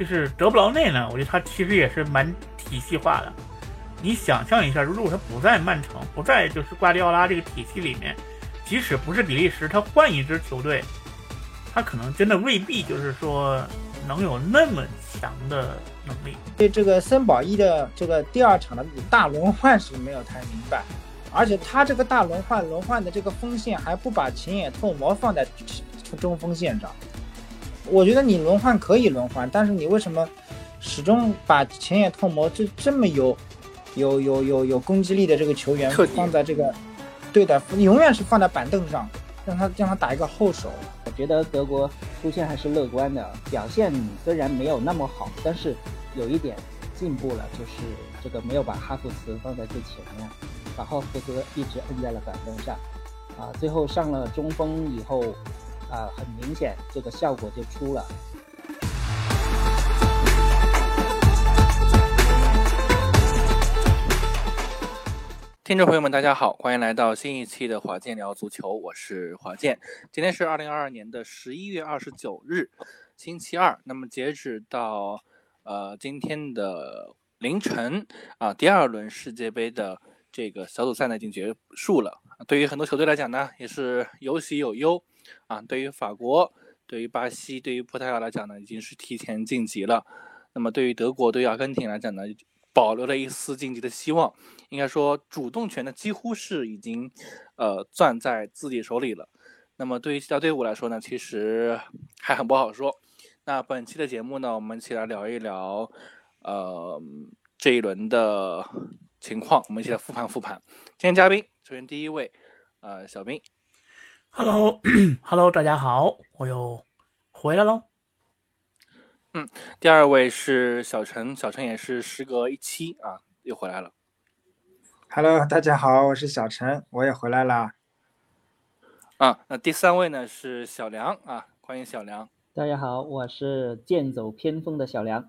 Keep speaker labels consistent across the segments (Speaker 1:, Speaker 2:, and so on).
Speaker 1: 就是德布劳内呢，我觉得他其实也是蛮体系化的。你想象一下，如果他不在曼城，不在就是瓜迪奥拉这个体系里面，即使不是比利时，他换一支球队，他可能真的未必就是说能有那么强的能力。
Speaker 2: 对这个森保一的这个第二场的大轮换是没有太明白，而且他这个大轮换轮换的这个锋线还不把前野透磨放在中锋线上。我觉得你轮换可以轮换，但是你为什么始终把前野透磨这这么有？有有有有攻击力的这个球员放在这个，对的，永远是放在板凳上，让他让他打一个后手。
Speaker 3: 我觉得德国出现还是乐观的，表现虽然没有那么好，但是有一点进步了，就是这个没有把哈弗茨放在最前面，把哈弗茨一直摁在了板凳上，啊，最后上了中锋以后，啊，很明显这个效果就出了。
Speaker 4: 听众朋友们，大家好，欢迎来到新一期的华健聊足球，我是华健。今天是二零二二年的十一月二十九日，星期二。那么截止到呃今天的凌晨啊，第二轮世界杯的这个小组赛呢已经结束了。对于很多球队来讲呢，也是有喜有忧啊。对于法国、对于巴西、对于葡萄牙来讲呢，已经是提前晋级了。那么对于德国、对于阿根廷来讲呢？保留了一丝晋级的希望，应该说主动权呢几乎是已经，呃，攥在自己手里了。那么对于其他队伍来说呢，其实还很不好说。那本期的节目呢，我们一起来聊一聊，呃，这一轮的情况，我们一起来复盘复盘。今天嘉宾，首先第一位，呃，小兵
Speaker 1: ，Hello，Hello，大家好，我又回来喽。
Speaker 4: 嗯，第二位是小陈，小陈也是时隔一期啊，又回来了。
Speaker 2: Hello，大家好，我是小陈，我也回来啦。
Speaker 4: 啊，那第三位呢是小梁啊，欢迎小梁。
Speaker 3: 大家好，我是剑走偏锋的小梁。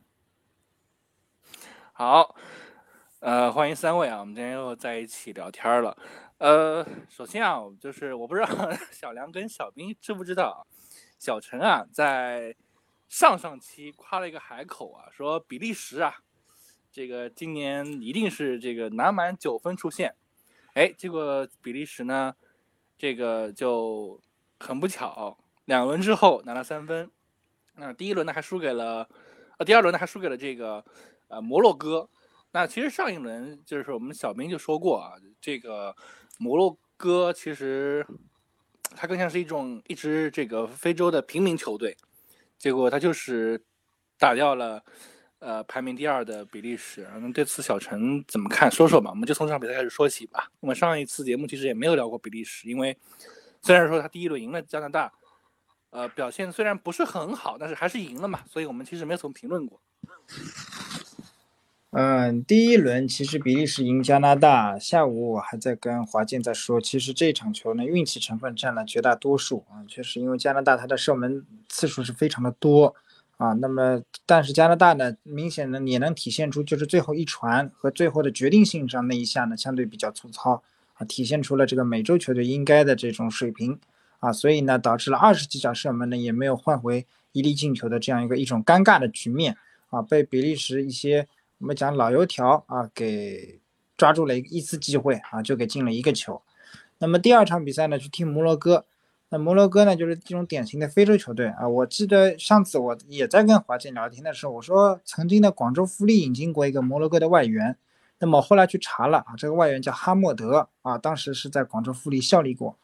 Speaker 4: 好，呃，欢迎三位啊，我们今天又在一起聊天了。呃，首先啊，就是我不知道 小梁跟小兵知不知道，小陈啊在。上上期夸了一个海口啊，说比利时啊，这个今年一定是这个拿满九分出线，哎，结果比利时呢，这个就很不巧，两轮之后拿了三分，那第一轮呢还输给了，呃，第二轮呢还输给了这个呃摩洛哥。那其实上一轮就是我们小兵就说过啊，这个摩洛哥其实 它更像是一种一支这个非洲的平民球队。结果他就是打掉了，呃，排名第二的比利时。那这次小陈怎么看？说说吧，我们就从这场比赛开始说起吧。我们上一次节目其实也没有聊过比利时，因为虽然说他第一轮赢了加拿大，呃，表现虽然不是很好，但是还是赢了嘛，所以我们其实没有怎么评论过。
Speaker 2: 嗯，第一轮其实比利时赢加拿大，下午我还在跟华健在说，其实这场球呢运气成分占了绝大多数啊，确实因为加拿大他的射门次数是非常的多啊，那么但是加拿大呢明显呢也能体现出就是最后一传和最后的决定性上那一下呢相对比较粗糙啊，体现出了这个美洲球队应该的这种水平啊，所以呢导致了二十几脚射门呢也没有换回一粒进球的这样一个一种尴尬的局面啊，被比利时一些。我们讲老油条啊，给抓住了一一次机会啊，就给进了一个球。那么第二场比赛呢，去踢摩洛哥。那摩洛哥呢，就是这种典型的非洲球队啊。我记得上次我也在跟华健聊天的时候，我说曾经的广州富力引进过一个摩洛哥的外援。那么后来去查了啊，这个外援叫哈默德啊，当时是在广州富力效力过。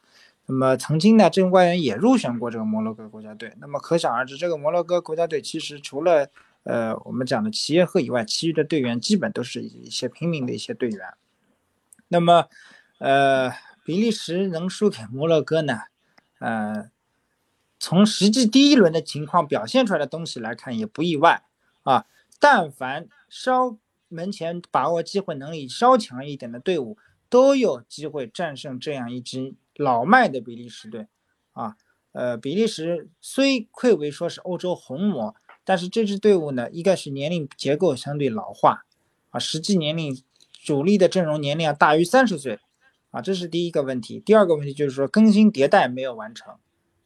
Speaker 2: 那么曾经呢，这个外援也入选过这个摩洛哥国家队。那么可想而知，这个摩洛哥国家队其实除了呃，我们讲的齐耶赫以外，其余的队员基本都是一些平民的一些队员。那么，呃，比利时能输给摩洛哥呢？呃，从实际第一轮的情况表现出来的东西来看，也不意外啊。但凡稍门前把握机会能力稍强一点的队伍，都有机会战胜这样一支老迈的比利时队啊。呃，比利时虽愧为说是欧洲红魔。但是这支队伍呢，一个是年龄结构相对老化，啊，实际年龄主力的阵容年龄要大于三十岁，啊，这是第一个问题。第二个问题就是说更新迭代没有完成，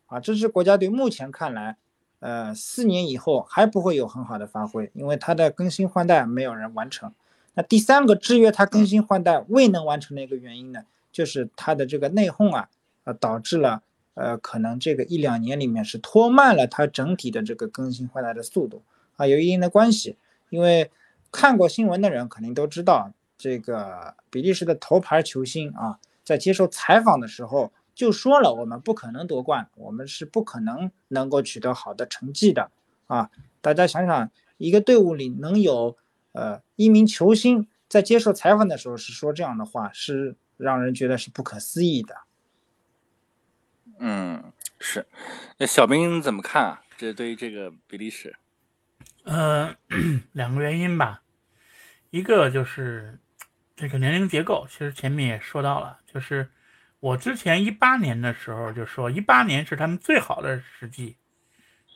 Speaker 2: 啊，这支国家队目前看来，呃，四年以后还不会有很好的发挥，因为它的更新换代没有人完成。那第三个制约它更新换代未能完成的一个原因呢，就是它的这个内讧啊，呃，导致了呃，可能这个一两年里面是拖慢了它整体的这个更新换代的速度啊，有一定的关系。因为看过新闻的人肯定都知道，这个比利时的头牌球星啊，在接受采访的时候。就说了，我们不可能夺冠，我们是不可能能够取得好的成绩的啊！大家想想，一个队伍里能有呃一名球星在接受采访的时候是说这样的话，是让人觉得是不可思议的。
Speaker 4: 嗯，是。那小兵怎么看啊？这对于这个比利时，
Speaker 1: 呃，两个原因吧，一个就是这个年龄结构，其实前面也说到了，就是。我之前一八年的时候就说，一八年是他们最好的时机，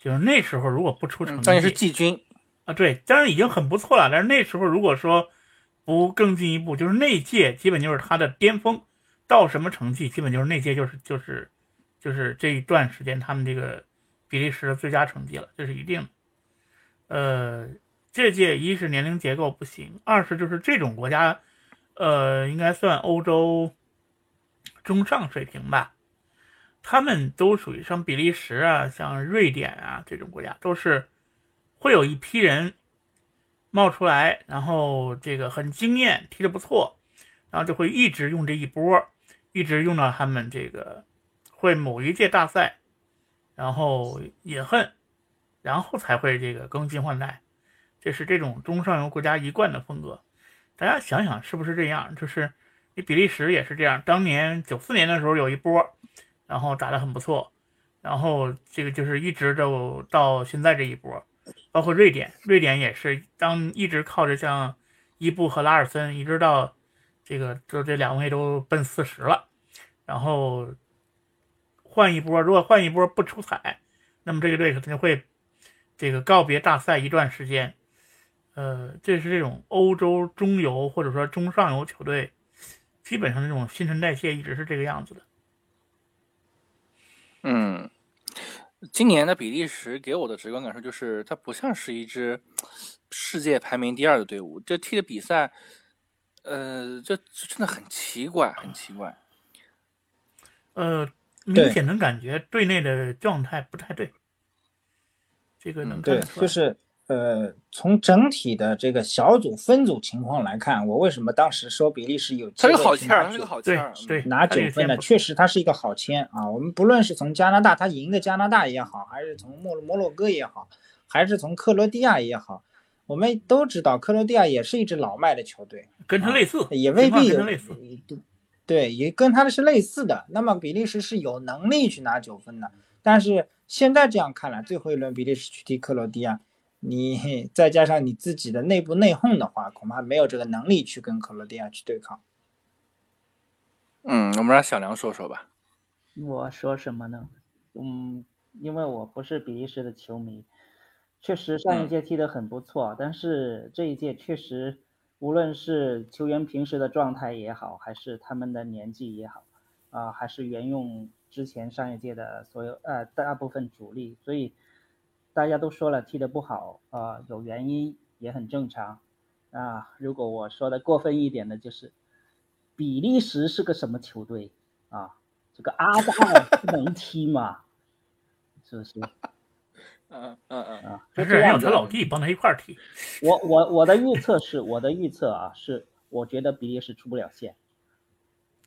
Speaker 1: 就是那时候如果不出成绩，
Speaker 4: 当然是季军
Speaker 1: 啊，对，当然已经很不错了。但是那时候如果说不更进一步，就是那届基本就是他的巅峰，到什么成绩，基本就是那届就是就是就是这一段时间他们这个比利时的最佳成绩了，这是一定的。呃，这届一是年龄结构不行，二是就是这种国家，呃，应该算欧洲。中上水平吧，他们都属于像比利时啊、像瑞典啊这种国家，都是会有一批人冒出来，然后这个很惊艳，踢得不错，然后就会一直用这一波，一直用到他们这个会某一届大赛，然后也恨，然后才会这个更新换代，这是这种中上游国家一贯的风格。大家想想是不是这样？就是。你比利时也是这样，当年九四年的时候有一波，然后打得很不错，然后这个就是一直就到现在这一波，包括瑞典，瑞典也是当一直靠着像伊布和拉尔森，一直到这个就这两位都奔四十了，然后换一波，如果换一波不出彩，那么这个队肯定会这个告别大赛一段时间。呃，这是这种欧洲中游或者说中上游球队。基本上这种新陈代谢一直是这个样子的。
Speaker 4: 嗯，今年的比利时给我的直观感受就是，它不像是一支世界排名第二的队伍。这踢的比赛，呃，这真的很奇怪，很奇怪。
Speaker 1: 呃，明显能感觉队内的状态不太对。这个能
Speaker 2: 对，就是。呃，从整体的这个小组分组情况来看，我为什么当时说比利时有机会拿
Speaker 4: 好签是个好签
Speaker 1: 对
Speaker 2: 拿九分的？确实，他是一个好签啊。我们不论是从加拿大他赢的加拿大也好，还是从摩摩洛哥也好，还是从克罗地亚也好，我们都知道克罗地亚也是一支老迈的球队，
Speaker 1: 跟他类似，
Speaker 2: 也未必有
Speaker 1: 类似，
Speaker 2: 对，也跟他的是类似的。那么比利时是有能力去拿九分的，但是现在这样看来，最后一轮比利时去踢克罗地亚。你再加上你自己的内部内讧的话，恐怕没有这个能力去跟克罗地亚去对抗。
Speaker 4: 嗯，我们让小梁说说吧。
Speaker 3: 我说什么呢？嗯，因为我不是比利时的球迷，确实上一届踢得很不错，但是这一届确实，无论是球员平时的状态也好，还是他们的年纪也好，啊，还是沿用之前上一届的所有呃大部分主力，所以。大家都说了踢得不好啊，有原因也很正常啊。如果我说的过分一点的，就是比利时是个什么球队啊？这个阿戴能踢吗？是不是？
Speaker 4: 嗯嗯嗯
Speaker 3: 啊，
Speaker 1: 这是让他老弟帮他一块儿踢。
Speaker 3: 我我我的预测是，我的预测啊是，我觉得比利时出不了线，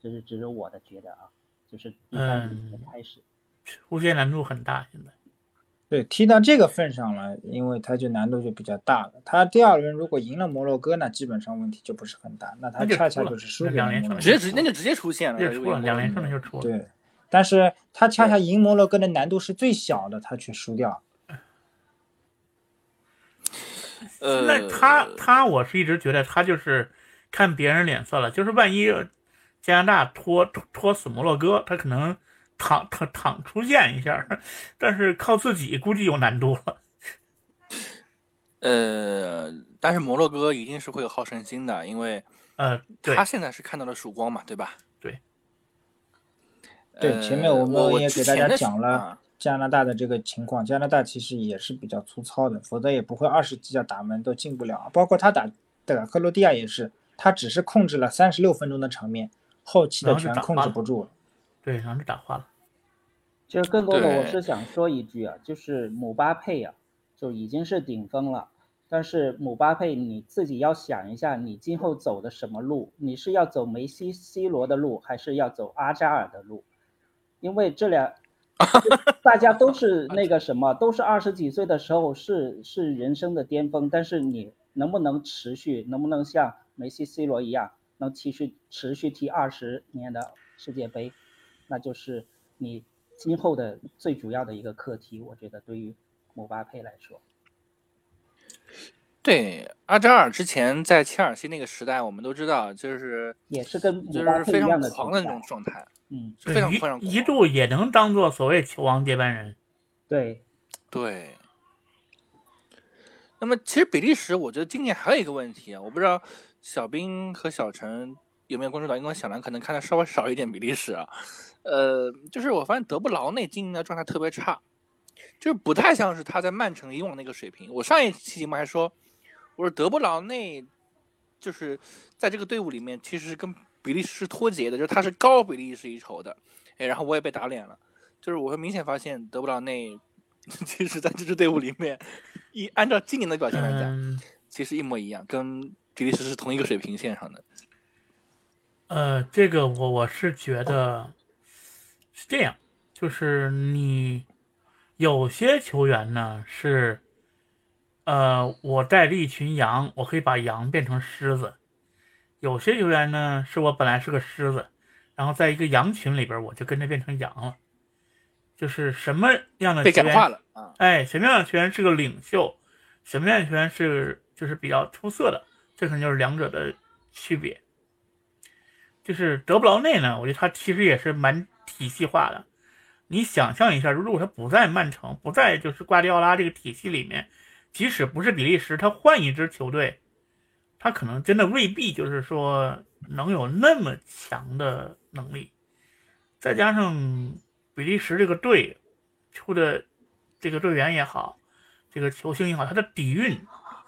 Speaker 3: 这是只是我的觉得啊，就是第三轮开始，
Speaker 1: 出线难度很大，现在。
Speaker 2: 对，踢到这个份上了，因为他就难度就比较大了。他第二轮如果赢了摩洛哥，那基本上问题就不是很大。那他恰恰就是输
Speaker 1: 两连胜，
Speaker 4: 直接直那就直接出线了，
Speaker 1: 出了两连胜就出了。
Speaker 2: 对，但是他恰恰赢摩洛哥的难度是最小的，他却输掉。
Speaker 4: 呃，
Speaker 1: 那他他我是一直觉得他就是看别人脸色了，就是万一加拿大拖拖死摩洛哥，他可能。躺躺躺出现一下，但是靠自己估计有难度了。
Speaker 4: 呃，但是摩洛哥一定是会有好胜心的，因为
Speaker 1: 呃，
Speaker 4: 他现在是看到了曙光嘛，对吧？
Speaker 1: 对，
Speaker 2: 对，前面我们也给大家讲了，加拿大的这个情况，加拿大其实也是比较粗糙的，否则也不会二十几脚打门都进不了。包括他打打克罗地亚也是，他只是控制了三十六分钟的场面，后期的全控制不住了。
Speaker 1: 对，然后就打花了。
Speaker 3: 其实更多的我是想说一句啊，就是姆巴佩啊，就已经是顶峰了。但是姆巴佩你自己要想一下，你今后走的什么路？你是要走梅西、C 罗的路，还是要走阿扎尔的路？因为这俩 大家都是 那个什么，都是二十几岁的时候是是人生的巅峰。但是你能不能持续，能不能像梅西、C 罗一样，能持续持续踢二十年的世界杯？那就是你今后的最主要的一个课题。我觉得对于姆巴佩来说。
Speaker 4: 对阿扎尔之前在切尔西那个时代，我们都知道，就是
Speaker 3: 也是跟
Speaker 4: 就是非常狂的那种状态，
Speaker 3: 嗯，
Speaker 4: 非常非常
Speaker 1: 一度也能当做所谓球王接班人。
Speaker 3: 对，
Speaker 4: 对。那么其实比利时，我觉得今年还有一个问题啊，我不知道小兵和小陈有没有关注到，因为小兰可能看的稍微少一点比利时啊，呃，就是我发现德布劳内今年的状态特别差，就是不太像是他在曼城以往那个水平。我上一期节目还说。我说德布劳内，就是在这个队伍里面，其实是跟比利时是脱节的，就是他是高比利时一筹的。哎，然后我也被打脸了，就是我会明显发现德布劳内，其实在这支队伍里面，一按照今年的表现来讲，其实一模一样，跟比利时是同一个水平线上的。
Speaker 1: 呃，这个我我是觉得是这样，就是你有些球员呢是。呃，我带着一群羊，我可以把羊变成狮子。有些球员呢，是我本来是个狮子，然后在一个羊群里边，我就跟着变成羊了。就是什么样的球员？
Speaker 4: 了啊！
Speaker 1: 哎，什么样的球员是个领袖？什么样的球员是就是比较出色的？这可能就是两者的区别。就是德布劳内呢，我觉得他其实也是蛮体系化的。你想象一下，如果他不在曼城，不在就是瓜迪奥拉这个体系里面。即使不是比利时，他换一支球队，他可能真的未必就是说能有那么强的能力。再加上比利时这个队出的这个队员也好，这个球星也好，他的底蕴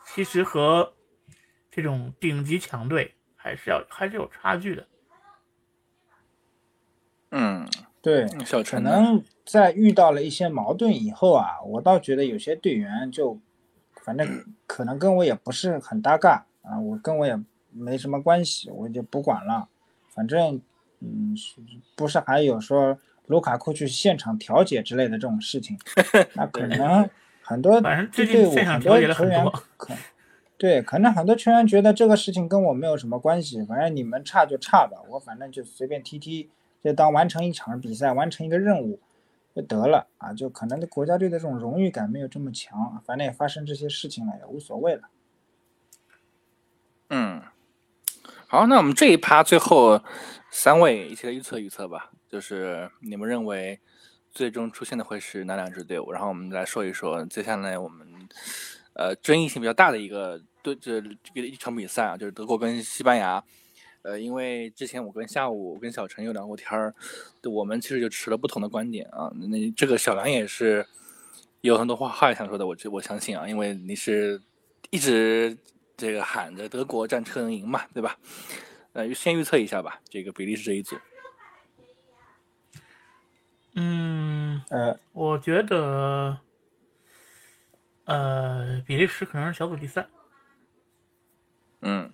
Speaker 1: 其实和这种顶级强队还是要还是有差距的。
Speaker 4: 嗯，
Speaker 2: 对，可能在遇到了一些矛盾以后啊，我倒觉得有些队员就。反正可能跟我也不是很搭嘎啊，我跟我也没什么关系，我就不管了。反正，嗯，不是还有说卢卡库去现场调解之类的这种事情，那可能很多队伍很多球员可，对，可能很多球员觉得这个事情跟我没有什么关系，反正你们差就差吧，我反正就随便踢踢，就当完成一场比赛，完成一个任务。就得了啊，就可能国家队的这种荣誉感没有这么强，反正也发生这些事情了，也无所谓了。
Speaker 4: 嗯，好，那我们这一趴最后三位一起来预测预测吧，就是你们认为最终出现的会是哪两支队伍？然后我们来说一说接下来我们呃争议性比较大的一个对这这个一场比赛啊，就是德国跟西班牙。呃，因为之前我跟下午跟小陈有聊过天儿，我们其实就持了不同的观点啊。那这个小梁也是有很多话话想说的，我我相信啊，因为你是一直这个喊着德国战车能赢嘛，对吧？呃，先预测一下吧，这个比利时这一组。
Speaker 1: 嗯，呃，我觉得，呃，比利时可能是小组第三。
Speaker 4: 嗯。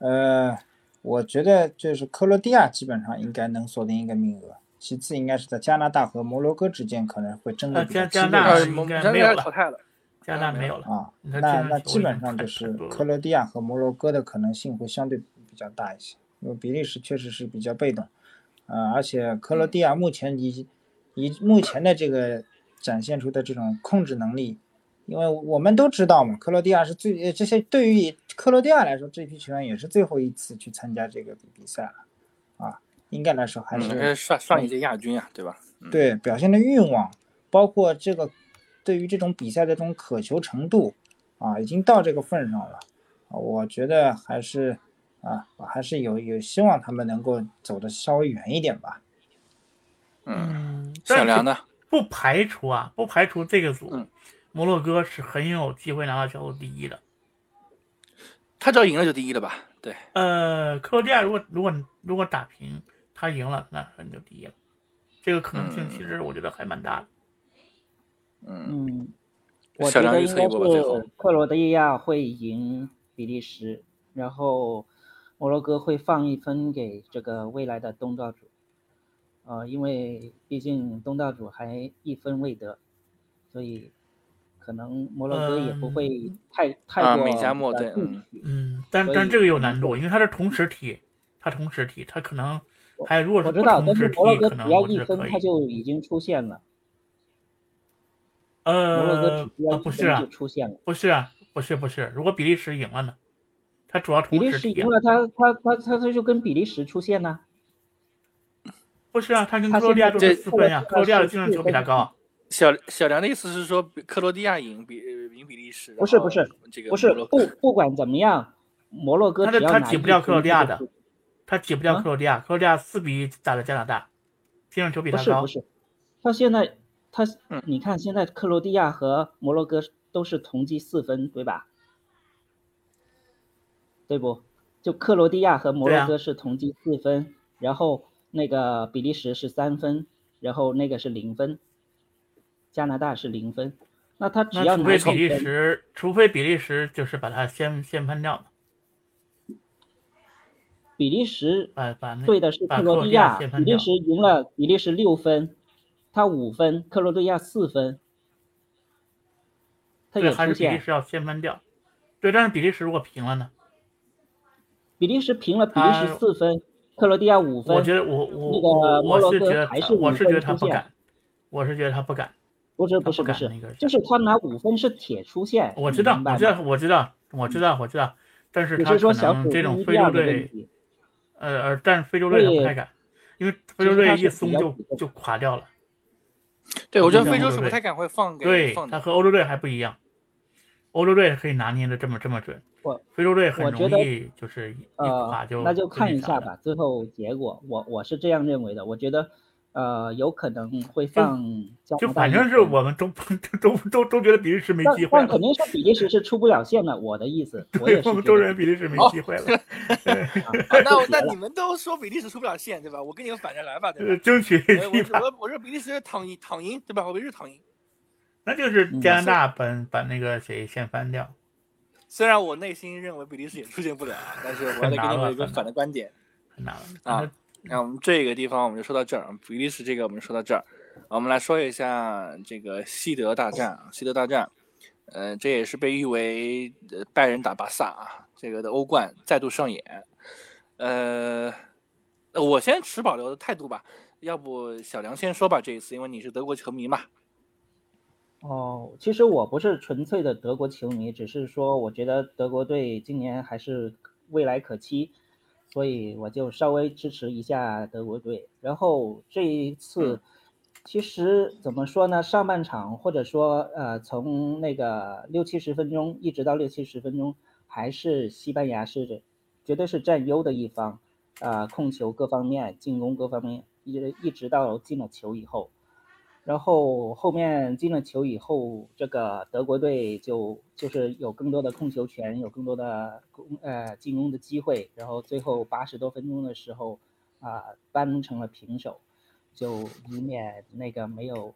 Speaker 2: 呃，我觉得就是克罗地亚基本上应该能锁定一个名额，其次应该是在加拿大和摩洛哥之间可能会争的比较激烈。加
Speaker 1: 拿大应该没有
Speaker 4: 了，
Speaker 1: 加拿大没有了
Speaker 2: 啊。那那基本上就是克罗地亚和摩洛哥的可能性会相对比较大一些，因为比利时确实是比较被动，呃，而且克罗地亚目前以以目前的这个展现出的这种控制能力。因为我们都知道嘛，克罗地亚是最这些对于克罗地亚来说，这批球员也是最后一次去参加这个比赛了，啊，应该来说还是
Speaker 4: 上上一届亚军啊，对吧？
Speaker 2: 对，表现的欲望，包括这个对于这种比赛的这种渴求程度，啊，已经到这个份上了，我觉得还是啊，我还是有有希望他们能够走的稍微远一点吧。
Speaker 4: 嗯，小梁呢？
Speaker 1: 不排除啊，不排除这个组，
Speaker 4: 嗯
Speaker 1: 摩洛哥是很有机会拿到小组第一的。
Speaker 4: 他只要赢了就第一了吧？对，
Speaker 1: 呃，克罗地亚如果如果如果打平，他赢了，那可能就第一了。这个可能性
Speaker 4: 嗯
Speaker 1: 其实我觉得还蛮大的。
Speaker 4: 嗯，
Speaker 3: 嗯，我觉
Speaker 4: 小梁预
Speaker 3: 得应该
Speaker 4: 测
Speaker 3: 克罗地亚会赢比利时，然后摩洛哥会放一分给这个未来的东道主。呃，因为毕竟东道主还一分未得，所以可能摩洛哥也不会太、太过
Speaker 4: 啊美加墨对嗯
Speaker 1: 嗯，但但这个有难度，因为它是同时踢，它同时踢，它可能还如果是不
Speaker 3: 我知道，
Speaker 1: 同时踢
Speaker 3: 但是摩洛，哥
Speaker 1: 可能
Speaker 3: 只要一
Speaker 1: 我是可以
Speaker 3: 分他。就已经出现了，摩洛哥要
Speaker 1: 呃不是啊
Speaker 3: 一分就，出现了。
Speaker 1: 不是啊，不是不是，如果比利时赢了呢？他主要
Speaker 3: 比利
Speaker 1: 同时踢啊，
Speaker 3: 时赢了，他他他他他就跟比利时出现呢。
Speaker 1: 不是啊，他跟
Speaker 3: 他
Speaker 1: 克罗地亚都是四分呀，
Speaker 3: 这
Speaker 1: 克罗地亚的
Speaker 3: 是
Speaker 1: 净胜球比
Speaker 3: 四分
Speaker 1: 它高。
Speaker 4: 小小梁的意思是说，克罗地亚赢比赢比利时，
Speaker 3: 不是不是
Speaker 4: 这个
Speaker 3: 不是不不管怎么样，摩洛哥
Speaker 1: 他的
Speaker 3: 只要拿一
Speaker 1: 他挤不掉克罗地亚的
Speaker 3: 他就出
Speaker 1: 他挤不掉
Speaker 3: 啊
Speaker 1: 克罗地亚，克罗地亚四比一打了加拿大，净胜球比他高
Speaker 3: 不是不。是，他现在他
Speaker 4: 嗯
Speaker 3: 你看现在克罗地亚和摩洛哥都是同积四分，对吧？对不？就克罗地亚和摩洛哥是同积四分，然后那个比利时是三分，然后那个是零分，加拿大是零分。那他只要
Speaker 1: 那除非比利时，除非比利时就是把它先先分掉，
Speaker 3: 比利时
Speaker 1: 把把那
Speaker 3: 对的是克罗地亚。比利时赢了比利时六分，他五分，克罗地亚四分，他
Speaker 1: 对。还是比利时要先分掉。对，但是比利时如果平了呢？
Speaker 3: 比利时平了比利时
Speaker 1: 他
Speaker 3: 四分，克罗地亚五分。
Speaker 1: 我觉得我我
Speaker 3: 那个
Speaker 1: 我
Speaker 3: 摩洛哥
Speaker 1: 我是觉得
Speaker 3: 还是
Speaker 1: 我是觉得他不敢，我是觉得他不敢。
Speaker 3: 不是
Speaker 1: 不
Speaker 3: 不是不是
Speaker 1: 那个，
Speaker 3: 就是他拿五分是铁出线。
Speaker 1: 我知道我知道我知道我知道我知道，但是
Speaker 3: 只
Speaker 1: 他可
Speaker 3: 是说小组
Speaker 1: 能这种非洲队，呃呃，但是非洲队他不太敢，因为非洲队一松就就垮掉了。
Speaker 4: 对，我觉得非洲是不太敢会放给
Speaker 1: 对，他和欧洲队还不一样，欧洲队可以拿捏的这么这么准
Speaker 3: 我，
Speaker 1: 非洲队很容易就是一一垮
Speaker 3: 呃
Speaker 1: 就，
Speaker 3: 那就看。一下吧，最后结果，我我是这样认为的。我觉得，呃，有可能会放加
Speaker 1: 就反正是我们 都都都都觉得比利时没机会了
Speaker 3: 但肯，定是比利时是出不了线的。我的意思，我也是
Speaker 1: 我们都
Speaker 3: 觉得
Speaker 1: 认为比利时没
Speaker 4: 哦
Speaker 1: 机会了。
Speaker 4: 啊 那那你们都说比利时出不了线，对吧？我跟你们反着来吧，对
Speaker 1: 呃，
Speaker 4: 吧？
Speaker 1: 争取
Speaker 4: 我我我我说比利时躺赢躺赢，对吧？我比利时躺赢。
Speaker 1: 那就是
Speaker 3: 嗯
Speaker 1: 加拿大把把那个谁先翻掉，
Speaker 4: 虽然我内心认为比利时也出现不了，但是我要得给你们一个反的观点。
Speaker 1: 很难了
Speaker 4: 啊。那我们这个地方我们就说到这儿，比利时这个我们就说到这儿。我们来说一下这个西德大战，西德大战，呃，这也是被誉为拜仁打巴萨啊，这个的欧冠再度上演。呃，我先持保留的态度吧，要不小梁先说吧，这一次因为你是德国球迷嘛。
Speaker 3: 哦，其实我不是纯粹的德国球迷，只是说我觉得德国队今年还是未来可期，所以我就稍微支持一下德国队。然后这一次，其实怎么说呢？上半场或者说呃，从那个六七十分钟一直到六七十分钟，还是西班牙是绝对是占优的一方，啊、控球各方面、进攻各方面，一直一直到进了球以后。然后后面进了球以后，这个德国队就就是有更多的控球权，有更多的攻呃进攻的机会。然后最后八十多分钟的时候，啊、扳成了平手，就以免那个没有，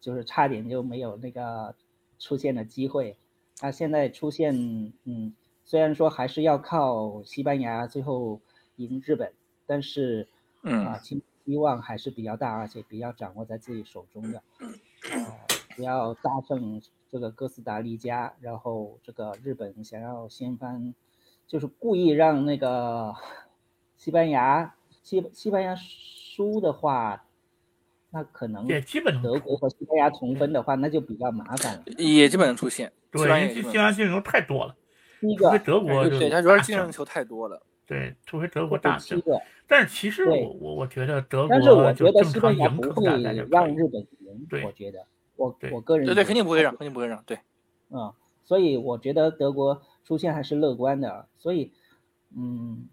Speaker 3: 就是差点就没有那个出现的机会。那现在出现，嗯，虽然说还是要靠西班牙最后赢日本，但是
Speaker 4: 嗯
Speaker 3: 啊，希希望还是比较大，而且比较掌握在自己手中的。呃，只要大胜这个哥斯达黎加，然后这个日本想要掀翻，就是故意让那个西班牙西西班牙输的话，那可能
Speaker 1: 也基本
Speaker 3: 德国和西班牙同分的话，那就比较麻烦了。
Speaker 4: 也基本能出现，
Speaker 1: 对，
Speaker 4: 西班牙
Speaker 1: 因为西班牙进球太多了，
Speaker 3: 第一
Speaker 1: 除非
Speaker 3: 个
Speaker 1: 德国
Speaker 4: 对对，他主要是
Speaker 1: 大胜
Speaker 4: 净胜球太多了。
Speaker 1: 对，除非德国
Speaker 3: 或
Speaker 1: 大胜。但是其实我我我觉得德国
Speaker 3: 但是我觉得西班牙不会。让日本赢
Speaker 1: 对，
Speaker 3: 我觉得我我个人
Speaker 4: 对对，
Speaker 3: 觉得
Speaker 4: 肯定不会让，肯定不会让。对，
Speaker 3: 嗯，所以我觉得德国出现还是乐观的，所以嗯，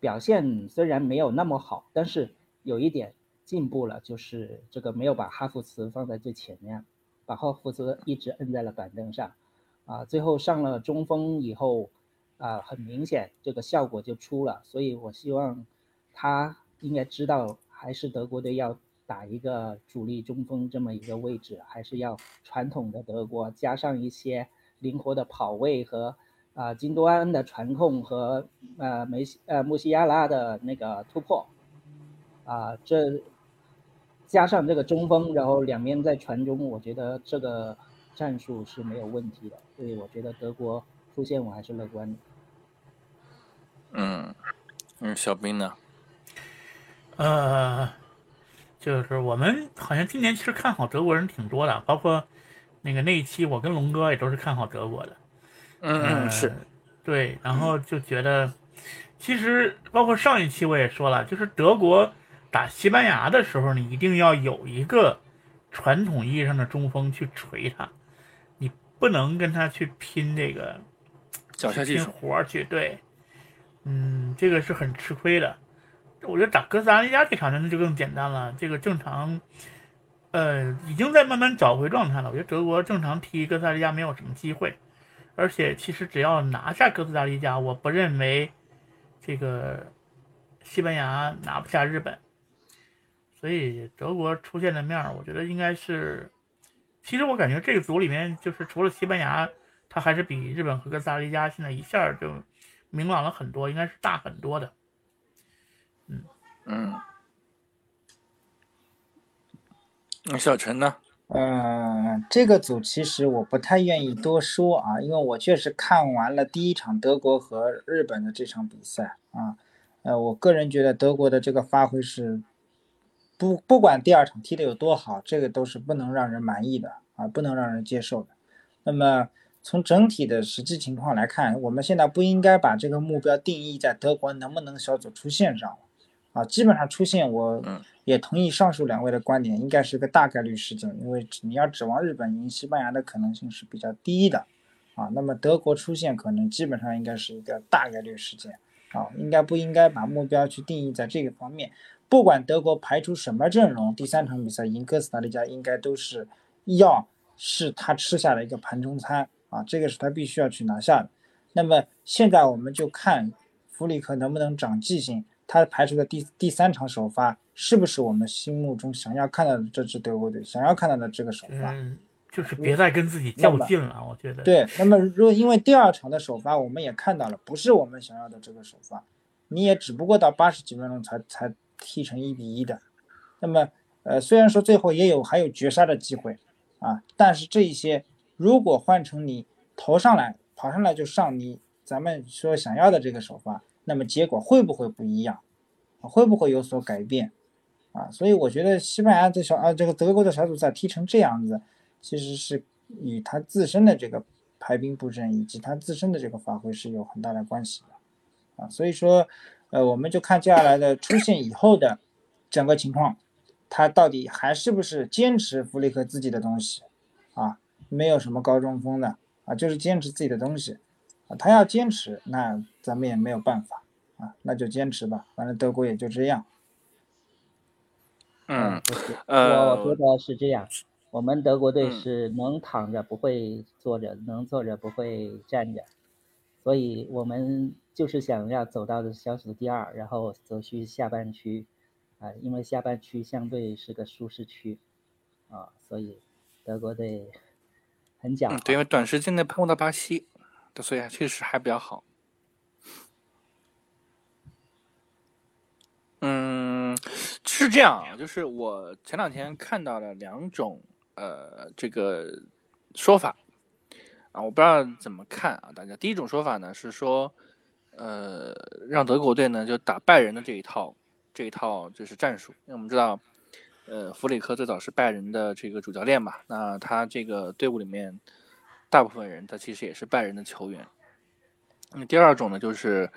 Speaker 3: 表现虽然没有那么好，但是有一点进步了，就是这个没有把哈弗茨放在最前面，把哈弗茨一直摁在了板凳上，啊，最后上了中锋以后，啊，很明显这个效果就出了，所以我希望他应该知道，还是德国队要打一个主力中锋这么一个位置，还是要传统的德国加上一些灵活的跑位和啊金多安的传控和呃梅西呃穆西亚拉的那个突破，啊这。加上这个中锋，然后两边在传中，我觉得这个战术是没有问题的。所以我觉得德国出现我还是乐观的。
Speaker 4: 嗯，嗯，小兵呢？
Speaker 1: 呃，就是我们好像今年其实看好德国人挺多的，包括那个那一期我跟龙哥也都是看好德国的。
Speaker 4: 嗯嗯，是
Speaker 1: 对，然后就觉得，其实包括上一期我也说了，就是德国。打西班牙的时候，你一定要有一个传统意义上的中锋去锤他，你不能跟他去拼这个
Speaker 4: 脚下技
Speaker 1: 术活去。对，嗯，这个是很吃亏的。我觉得打哥斯达黎加这场那就更简单了。这个正常，呃，已经在慢慢找回状态了。我觉得德国正常踢哥斯达黎加没有什么机会，而且其实只要拿下哥斯达黎加，我不认为这个西班牙拿不下日本。所以德国出现的面儿，我觉得应该是，其实我感觉这个组里面就是除了西班牙，它还是比日本和哥斯达黎加现在一下就明朗了很多，应该是大很多的。嗯
Speaker 4: 嗯。那小陈呢？
Speaker 2: 嗯，这个组其实我不太愿意多说啊，因为我确实看完了第一场德国和日本的这场比赛啊，呃，我个人觉得德国的这个发挥是。不，不管第二场踢的有多好，这个都是不能让人满意的啊，不能让人接受的。那么从整体的实际情况来看，我们现在不应该把这个目标定义在德国能不能小组出线上啊。基本上出线，我也同意上述两位的观点，应该是个大概率事件，因为你要指望日本赢西班牙的可能性是比较低的啊。那么德国出线可能基本上应该是一个大概率事件啊，应该不应该把目标去定义在这个方面？不管德国排出什么阵容，第三场比赛赢哥斯达黎加应该都是要是他吃下的一个盘中餐啊，这个是他必须要去拿下的。那么现在我们就看弗里克能不能长记性，他排出的第第三场首发是不是我们心目中想要看到的这支德国队想要看到的这个首发？
Speaker 1: 嗯，就是别再跟自己较劲了，我觉得。
Speaker 2: 对，那么如果因为第二场的首发我们也看到了，不是我们想要的这个首发，你也只不过到八十几分钟才才。踢成一比一的，那么，呃，虽然说最后也有还有绝杀的机会，啊，但是这一些如果换成你投上来跑上来就上你咱们说想要的这个首发，那么结果会不会不一样？会不会有所改变？啊，所以我觉得西班牙这小啊这个德国的小组赛踢成这样子，其实是与他自身的这个排兵布阵以及他自身的这个发挥是有很大的关系的，啊，所以说。呃，我们就看接下来的出现以后的整个情况，他到底还是不是坚持弗里克自己的东西？没有什么高中锋的啊，就是坚持自己的东西啊。他要坚持，那咱们也没有办法啊，那就坚持吧，反正德国也就这样。
Speaker 4: 嗯，
Speaker 3: 呃，我觉得是这样。我们德国队是能躺着不会坐着，能坐着不会站着，所以我们。就是想要走到的小组第二，然后走去下半区，啊，因为下半区相对是个舒适区，啊，所以德国队很讲。
Speaker 4: 对，因为短时间内碰到巴西，所以确实还比较好。嗯，是这样啊，就是我前两天看到了两种呃这个说法，啊，我不知道怎么看啊，大家。第一种说法呢是说。呃，让德国队呢就打拜仁的这一套，这一套就是战术。因为我们知道，呃，弗里克最早是拜仁的这个主教练嘛，那他这个队伍里面大部分人他其实也是拜仁的球员。那么第二种呢，就是，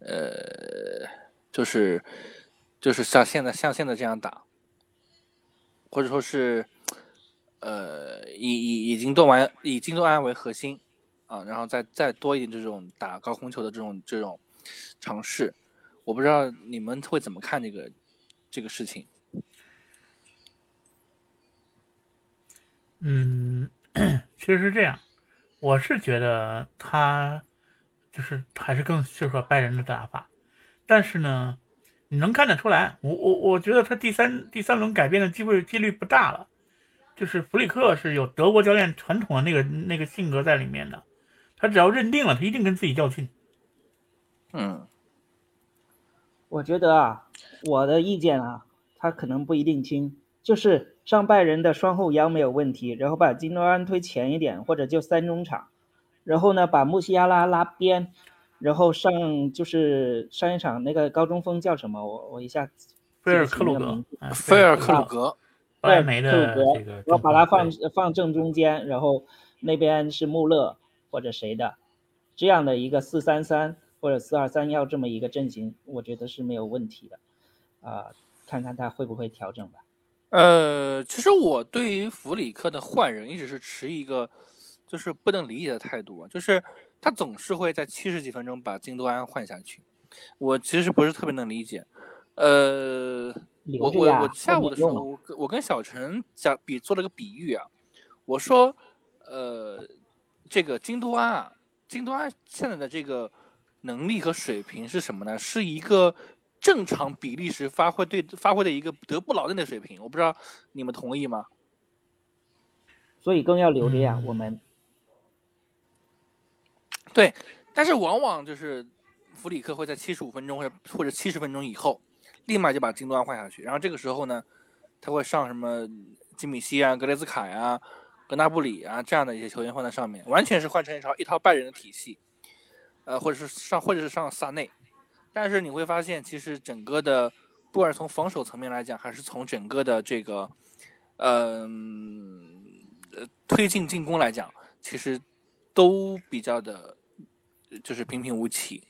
Speaker 4: 呃，就是就是像现在像现在这样打，或者说是，呃，以以以金多安以金多安为核心。啊，然后再再多一点这种打高空球的这种这种尝试，我不知道你们会怎么看这个这个事情。
Speaker 1: 嗯，其实是这样，我是觉得他就是还是更适合拜仁的打法，但是呢，你能看得出来，我我我觉得他第三第三轮改变的机会几率不大了，就是弗里克是有德国教练传统的那个那个性格在里面的，他只要认定了，他一定跟自己较劲。
Speaker 4: 嗯，
Speaker 3: 我觉得啊，我的意见啊，他可能不一定听，就是上拜仁的双后腰没有问题，然后把金多安推前一点，或者就三中场，然后呢把穆西亚拉拉边，然后上就是上一场那个高中锋叫什么？我我一下
Speaker 1: 菲尔克鲁格，
Speaker 4: 菲尔克鲁格，
Speaker 1: 不莱梅的这个，
Speaker 3: 然后把他放放正中间，然后那边是穆勒或者谁的，这样的一个四三三。或者四二三幺这么一个阵型，我觉得是没有问题的，啊，看看他会不会调整吧。
Speaker 4: 呃，其实我对于弗里克的换人一直是持一个就是不能理解的态度啊，就是他总是会在七十几分钟把京多安换下去，我其实不是特别能理解。呃，我我我下午的时候，我跟小陈讲比做了个比喻啊，我说，呃，这个京多安啊，京多安现在的这个。能力和水平是什么呢？是一个正常比利时发挥对发挥的一个德不劳内的水平，我不知道你们同意吗？
Speaker 3: 所以更要留着呀，我们。
Speaker 4: 对，但是往往就是弗里克会在七十五分钟或者或者七十分钟以后，立马就把京多安换下去，然后这个时候呢，他会上什么基米希啊、格雷兹卡呀、格纳布里啊这样的一些球员放在上面，完全是换成一套一套拜仁的体系。呃，或者是上，或者是上萨内，但是你会发现，其实整个的，不管是从防守层面来讲，还是从整个的这个，嗯，呃，推进进攻来讲，其实都比较的，就是平平无奇。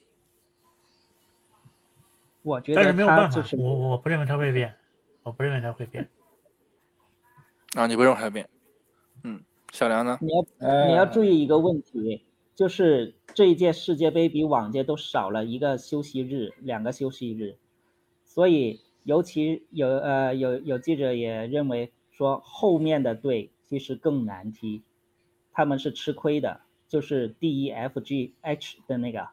Speaker 3: 我觉得，
Speaker 1: 但是没有办法，我我不认为他会变，我不认为他会变。
Speaker 4: 啊，你不认为他会变？嗯，小梁呢？
Speaker 3: 你要你要注意一个问题。就是这一届世界杯比往届都少了一个休息日，两个休息日，所以尤其有呃有有记者也认为说后面的队其实更难踢，他们是吃亏的，就是 D E F G H 的那个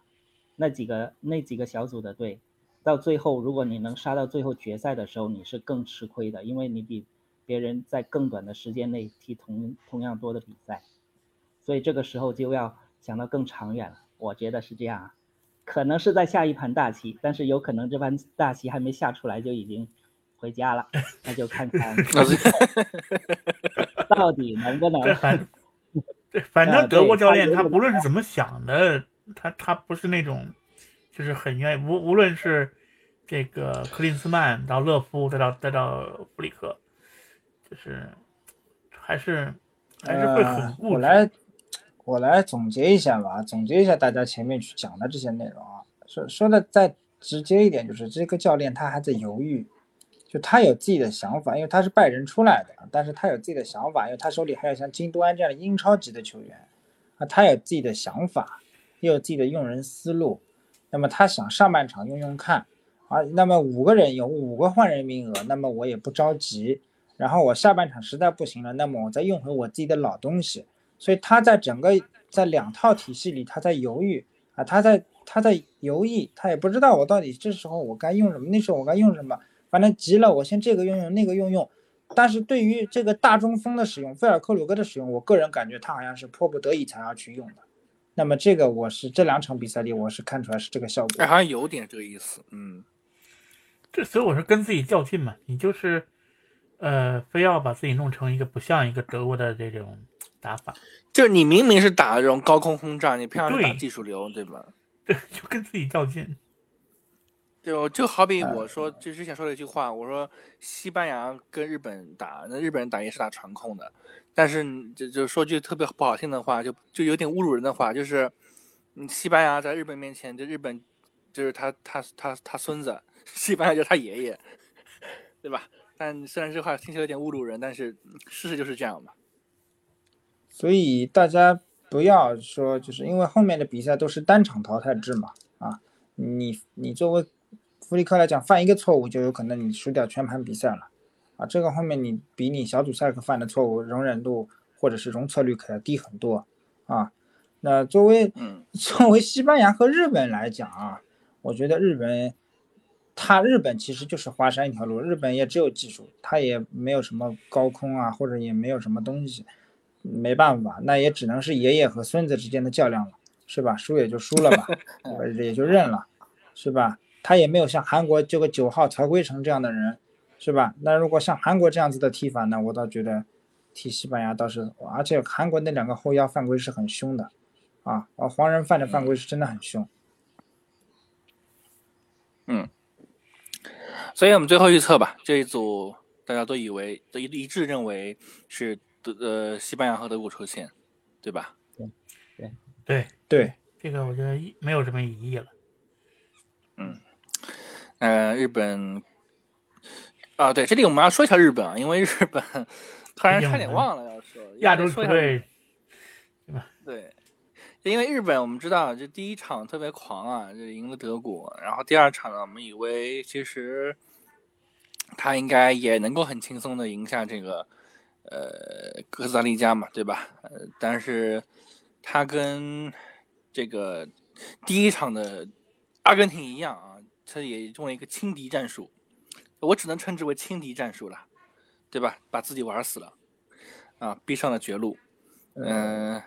Speaker 3: 那几个那几个小组的队，到最后如果你能杀到最后决赛的时候，你是更吃亏的，因为你比别人在更短的时间内踢同同样多的比赛，所以这个时候就要。想到更长远了，我觉得是这样啊，可能是在下一盘大棋，但是有可能这盘大棋还没下出来就已经回家了，那就看看 到底能不能。
Speaker 1: 对，反正德国教练他不论是怎么想的，他他不是那种，就是很愿意无无论是这个克林斯曼到勒夫再到再到弗里克，就是还是还是会很固
Speaker 2: 执。我来我来总结一下吧，总结一下大家前面去讲的这些内容啊。说说的再直接一点，就是这个教练他还在犹豫，就他有自己的想法，因为他是拜仁出来的，但是他有自己的想法，因为他手里还有像金多安这样的英超级的球员啊，他有自己的想法，也有自己的用人思路。那么他想上半场用用看啊，那么五个人有五个换人名额，那么我也不着急。然后我下半场实在不行了，那么我再用回我自己的老东西。所以他在整个在两套体系里，他在犹豫啊，他在他在犹豫，他也不知道我到底这时候我该用什么，那时候我该用什么，反正急了，我先这个用用那个用用。但是对于这个大中锋的使用，菲尔克鲁格的使用，我个人感觉他好像是迫不得已才要去用的。那么这个我是这两场比赛里我是看出来是这个效果，
Speaker 4: 好像有点这个意思，嗯。
Speaker 1: 这所以我是跟自己较劲嘛，你就是呃，非要把自己弄成一个不像一个德国的这种。打法
Speaker 4: 就是你明明是打这种高空轰炸，你偏要打技术流，对吧？
Speaker 1: 对，就跟自己较劲。
Speaker 4: 就就好比我说，就之前说了一句话，我说西班牙跟日本打，那日本人打也是打传控的，但是就就说句特别不好听的话，就就有点侮辱人的话，就是嗯，西班牙在日本面前，就日本就是他他他他孙子，西班牙就是他爷爷，对吧？但虽然这话听起来有点侮辱人，但是事实就是这样嘛。
Speaker 2: 所以大家不要说，就是因为后面的比赛都是单场淘汰制嘛，啊，你你作为弗里克来讲，犯一个错误就有可能你输掉全盘比赛了，啊，这个后面你比你小组赛犯的错误容忍度或者是容错率可要低很多啊。那作为
Speaker 4: 嗯
Speaker 2: 作为西班牙和日本来讲啊，我觉得日本，他日本其实就是华山一条路，日本也只有技术，他也没有什么高空啊，或者也没有什么东西，没办法，那也只能是爷爷和孙子之间的较量了，是吧？输也就输了吧，呃也就认了，是吧？他也没有像韩国这个九号曹圭成这样的人，是吧？那如果像韩国这样子的踢法呢，我倒觉得踢西班牙倒是，而且韩国那两个后腰犯规是很凶的，啊，啊，黄人犯的犯规是真的很凶。
Speaker 4: 嗯所以我们最后预测吧，这一组大家都以为都一一致认为是德呃西班牙和德国出线，对吧？
Speaker 1: 对。
Speaker 2: 对。
Speaker 1: 对，这个我觉得没有什么疑义了。嗯。
Speaker 4: 呃，日本啊，对，这里我们要说一下日本啊，因为日本突然差点忘了要说
Speaker 1: 亚洲
Speaker 4: 说一下日
Speaker 1: 球队
Speaker 4: 本对，因为日本我们知道这第一场特别狂啊，就赢了德国，然后第二场呢，我们以为其实他应该也能够很轻松的赢下这个呃哥斯达黎加嘛，对吧？呃，但是他跟这个第一场的阿根廷一样啊，他也用了一个轻敌战术，我只能称之为轻敌战术了，对吧？把自己玩死了啊，逼上了绝路。嗯、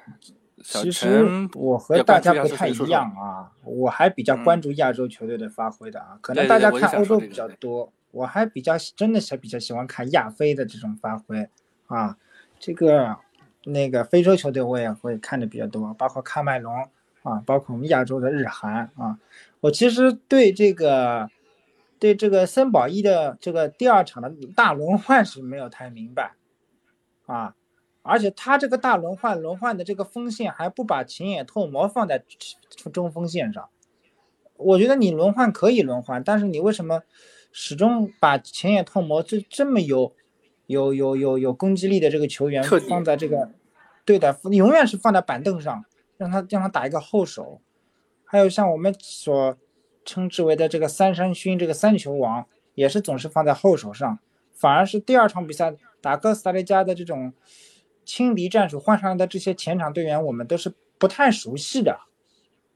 Speaker 4: 小
Speaker 2: 其实
Speaker 4: 陈
Speaker 2: 我和大家不太一样啊，我还比较关注亚洲球队的发挥的啊，可能大家看欧洲比较多，我还比较真的是比较喜欢看亚非的这种发挥啊，这个那个非洲球队我也会看的比较多，包括喀麦隆啊，包括我们亚洲的日韩啊，我其实对这个对这个森保一的这个第二场的大轮换是没有太明白啊。而且他这个大轮换轮换的这个锋线还不把秦野透磨放在中锋线上，我觉得你轮换可以轮换，但是你为什么始终把前野透磨这这么有有有有有攻击力的这个球员
Speaker 4: 特点
Speaker 2: 放在这个对的，永远是放在板凳上，让他让他打一个后手。还有像我们所称之为的这个三山勋这个三球王，也是总是放在后手上，反而是第二场比赛打哥斯达黎加的这种轻敌战术换上来的这些前场队员，我们都是不太熟悉的，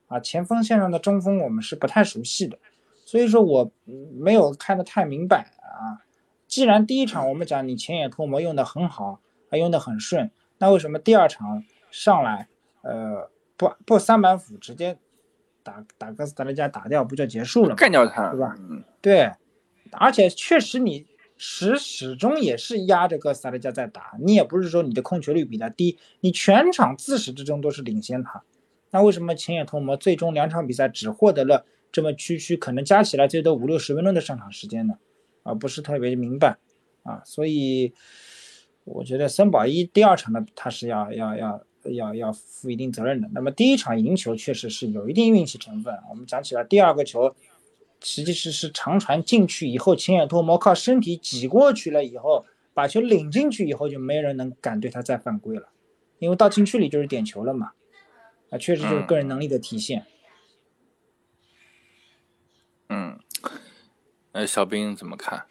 Speaker 2: 啊，前锋线上的中锋我们是不太熟悉的，所以说我嗯没有看得太明白啊。既然第一场我们讲你前野脱模用的很好，还用的很顺，那为什么第二场上来，呃，不不三板斧直接打打哥斯达黎加打掉不就结束了吗？
Speaker 4: 干掉他，
Speaker 2: 对吧
Speaker 4: 嗯，
Speaker 2: 对，而且确实你始始终也是压着哥斯达黎加在打，你也不是说你的控球率比他低，你全场自始至终都是领先他。那为什么前野脱模最终两场比赛只获得了这么区区，可能加起来最多五六十分钟的上场时间呢？啊，不是特别明白啊，所以我觉得森保一第二场呢，他是要要要要要负一定责任的。那么第一场赢球确实是有一定运气成分。我们讲起来，第二个球实际是是长传进去以后，前野拓磨靠身体挤过去了以后，把球领进去以后，就没人能敢对他再犯规了，因为到禁区里就是点球了嘛。啊，确实就是个人能力的体现。
Speaker 4: 嗯，呃，小兵怎么看？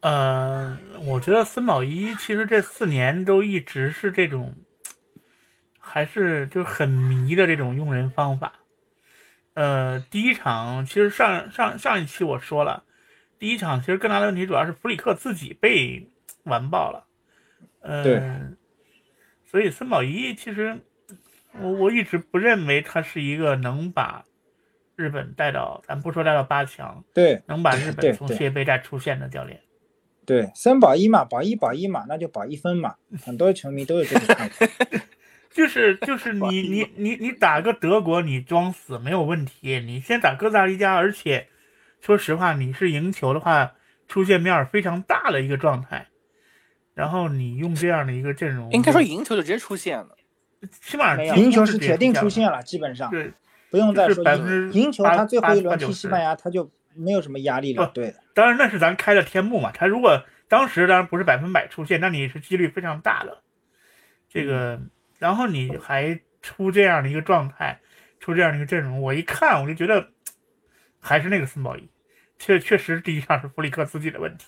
Speaker 1: 呃，我觉得森保一其实这四年都一直是这种，还是就是很迷的这种用人方法。呃，第一场其实上上上一期我说了，第一场其实更大的问题主要是弗里克自己被完爆了。呃，
Speaker 2: 对
Speaker 1: 所以森保一其实我我一直不认为他是一个能把日本带到，咱不说带到八强，
Speaker 2: 对
Speaker 1: 能把日本从世界杯再出线的教练。
Speaker 2: 对，三保一嘛，保一保一嘛，那就保一分嘛。很多球迷都有这个看法。
Speaker 1: 就是就是你你你你打个德国，你装死没有问题。你先打哥斯达黎加，而且说实话，你是赢球的话，出现面儿非常大的一个状态。然后你用这样的一个阵容，
Speaker 4: 应该说赢球就直接出现了。
Speaker 1: 起码
Speaker 2: 赢球
Speaker 1: 是
Speaker 2: 是铁定出
Speaker 1: 了。
Speaker 2: 现了，基本上
Speaker 1: 对，
Speaker 2: 不用再
Speaker 1: 就是
Speaker 2: 说赢
Speaker 1: 80%
Speaker 2: 赢球，他最后一轮踢西班牙，他就没有什么压力了。对的，
Speaker 1: 当然那是咱开的天幕嘛。他如果当时当然不是百分百出现，那你是几率非常大的。这个，然后你还出这样的一个状态，出这样的一个阵容，我一看我就觉得还是那个森保一，确确实第一场是弗里克自己的问题，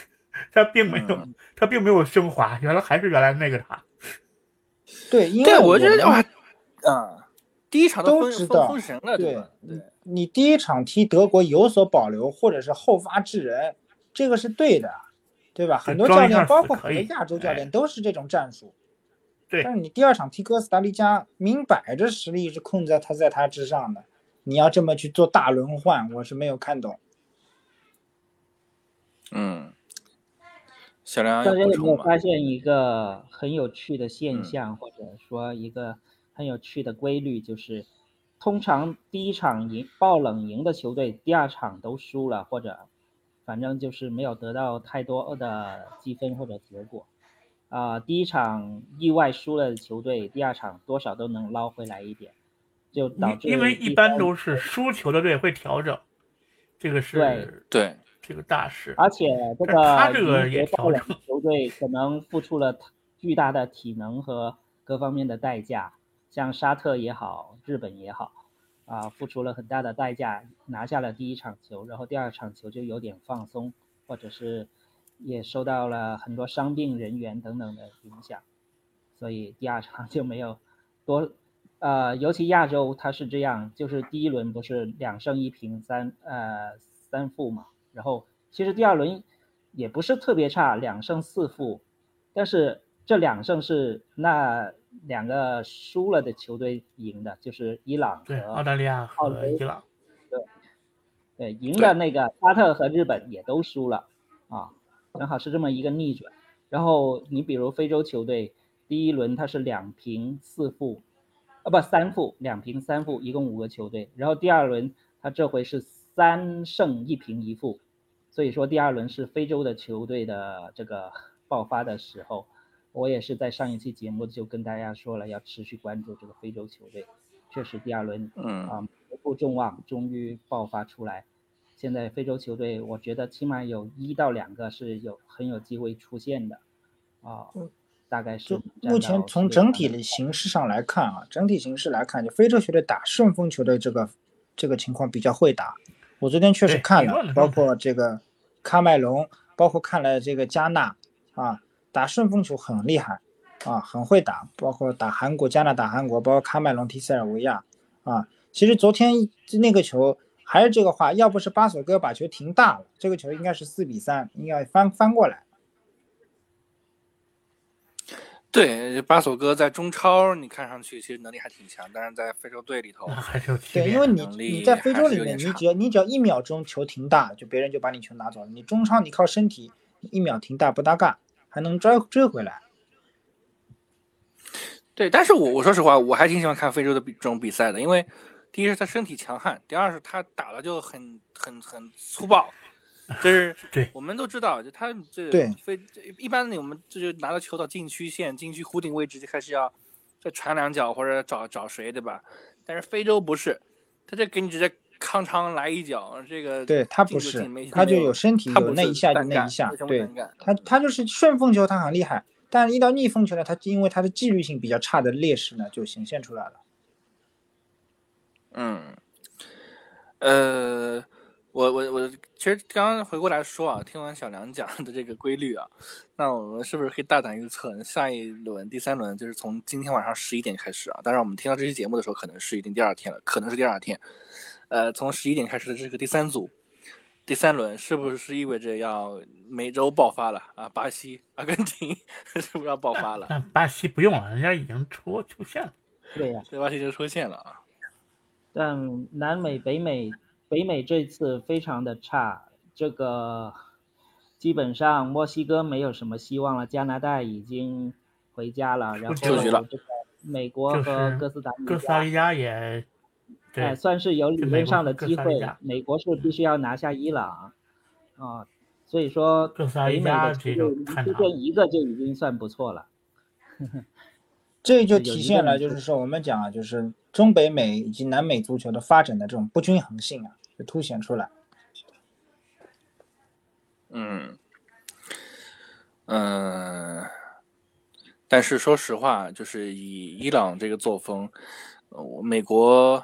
Speaker 1: 他并没有
Speaker 4: 嗯
Speaker 1: 他并没有升华，原来还是原来那个他。
Speaker 2: 对，因为，
Speaker 4: 我觉得哇，嗯，第一场
Speaker 2: 都
Speaker 4: 封
Speaker 2: 知道
Speaker 4: 封神了，
Speaker 2: 对
Speaker 4: 吧？对，
Speaker 2: 你第一场踢德国有所保留，或者是后发制人，这个是对的，对吧？很多教练，包括很多亚洲教
Speaker 1: 哎
Speaker 2: 练都是这种战术。
Speaker 1: 对
Speaker 2: 但是你第二场踢哥斯达黎加，明摆着实力是控制在他在他之上的，你要这么去做大轮换，我是没有看懂。
Speaker 4: 嗯，小梁
Speaker 3: 大家有没有？发现一个很有趣的
Speaker 4: 嗯
Speaker 3: 现象，或者说一个很有趣的规律，就是通常第一场赢爆冷赢的球队，第二场都输了，或者反正就是没有得到太多的积分或者结果。啊、第一场意外输了的球队，第二场多少都能捞回来一点，就导致
Speaker 1: 因因为一般都是输球的队会调整，这个是
Speaker 3: 对
Speaker 4: 对，
Speaker 1: 这个大事。
Speaker 3: 而且这
Speaker 1: 个他
Speaker 3: 个
Speaker 1: 这个也调整
Speaker 3: 球队可能付出了巨大的体能和各方面的代价，像沙特也好，日本也好，啊，付出了很大的代价拿下了第一场球，然后第二场球就有点放松，或者是也受到了很多伤病人员等等的影响，所以第二场就没有多。呃，尤其亚洲它是这样，就是第一轮不是两胜一平三呃三负嘛，然后其实第二轮也不是特别差，两胜四负，但是这两胜是那两个输了的球队赢的，就是伊朗
Speaker 1: 对，澳大利亚和伊朗，对
Speaker 3: 对赢的那个沙特和日本也都输了啊，正好是这么一个逆转。然后你比如非洲球队，第一轮它是两平四负，啊不三负，两平三负，一共五个球队。然后第二轮它这回是三胜一平一负，所以说第二轮是非洲的球队的这个爆发的时候。我也是在上一期节目就跟大家说了，要持续关注这个非洲球队。确实第二轮
Speaker 4: 嗯
Speaker 3: 啊不负众望，终于爆发出来。现在非洲球队，我觉得起码有一到两个是有很有机会出现的，啊，大概是
Speaker 2: 就目前从整体的形势上来看啊，整体形势来看，就非洲球队打顺风球的这个这个情况比较会打。我昨天确实看了，包括这个喀麦隆，包括看了这个加纳啊，打顺风球很厉害啊，很会打，包括打韩国、加拿大韩国，包括喀麦隆踢塞尔维亚啊。其实昨天那个球还是这个话，要不是巴索哥把球停大了，这个球应该是四比三，应该翻翻过来。
Speaker 4: 对，巴索哥在中超，你看上去其实能力还挺强，但是在非洲队里头，
Speaker 1: 还是有
Speaker 2: 对，因为你你在非洲里面，你只要你只要一秒钟球停大，就别人就把你球拿走了。你中超你靠身体，一秒停大不搭嘎，还能追追回来。
Speaker 4: 对，但是我我说实话，我还挺喜欢看非洲的比这种比赛的，因为第一是他身体强悍，第二是他打的就很很很粗暴，就是
Speaker 1: 对
Speaker 4: 我们都知道，就他这
Speaker 2: 对
Speaker 4: 非一般我们这就拿到球到禁区线、禁区弧顶位置就开始要再传两脚或者找找谁，对吧？但是非洲不是，他就给你直接康昌来一脚，这个
Speaker 2: 对他不
Speaker 4: 是
Speaker 2: 他就有身体
Speaker 4: 他
Speaker 2: 有那一下就那一下对他他就是顺风球他很厉害，但是一到逆风球呢，他因为他的纪律性比较差的劣势呢就显现出来了。
Speaker 4: 嗯，呃，我我我其实刚刚回过来说啊，听完小梁讲的这个规律啊，那我们是不是可以大胆预测，下一轮第三轮就是从今天晚上十一点开始啊？当然，我们听到这期节目的时候，可能是已经第二天了，可能是第二天。呃，从十一点开始的这个第三组，第三轮是不是意味着要美洲爆发了啊？巴西、阿根廷 是不是要爆发了？
Speaker 1: 但巴西不用了，人家已经出出现了。
Speaker 3: 对呀、
Speaker 4: 对，巴西就出现了啊。
Speaker 3: 但南美、北美，北美这次非常的差，这个基本上墨西哥没有什么希望了，加拿大已经回家了，然后这个美国和哥斯达黎
Speaker 1: 哥斯达，黎加也
Speaker 3: 哎，
Speaker 1: 对，
Speaker 3: 算是有理论上的机会
Speaker 1: 斯达黎加。
Speaker 3: 美国是必须要拿下伊朗啊，所以说北美
Speaker 1: 黎加
Speaker 3: 的球队
Speaker 1: 这
Speaker 3: 一个就已经算不错了。
Speaker 2: 这就体现了，就是说我们讲啊，就是中北美以及南美足球的发展的这种不均衡性啊，就凸显出来。
Speaker 4: 嗯，嗯，但是说实话，就是以伊朗这个作风，美国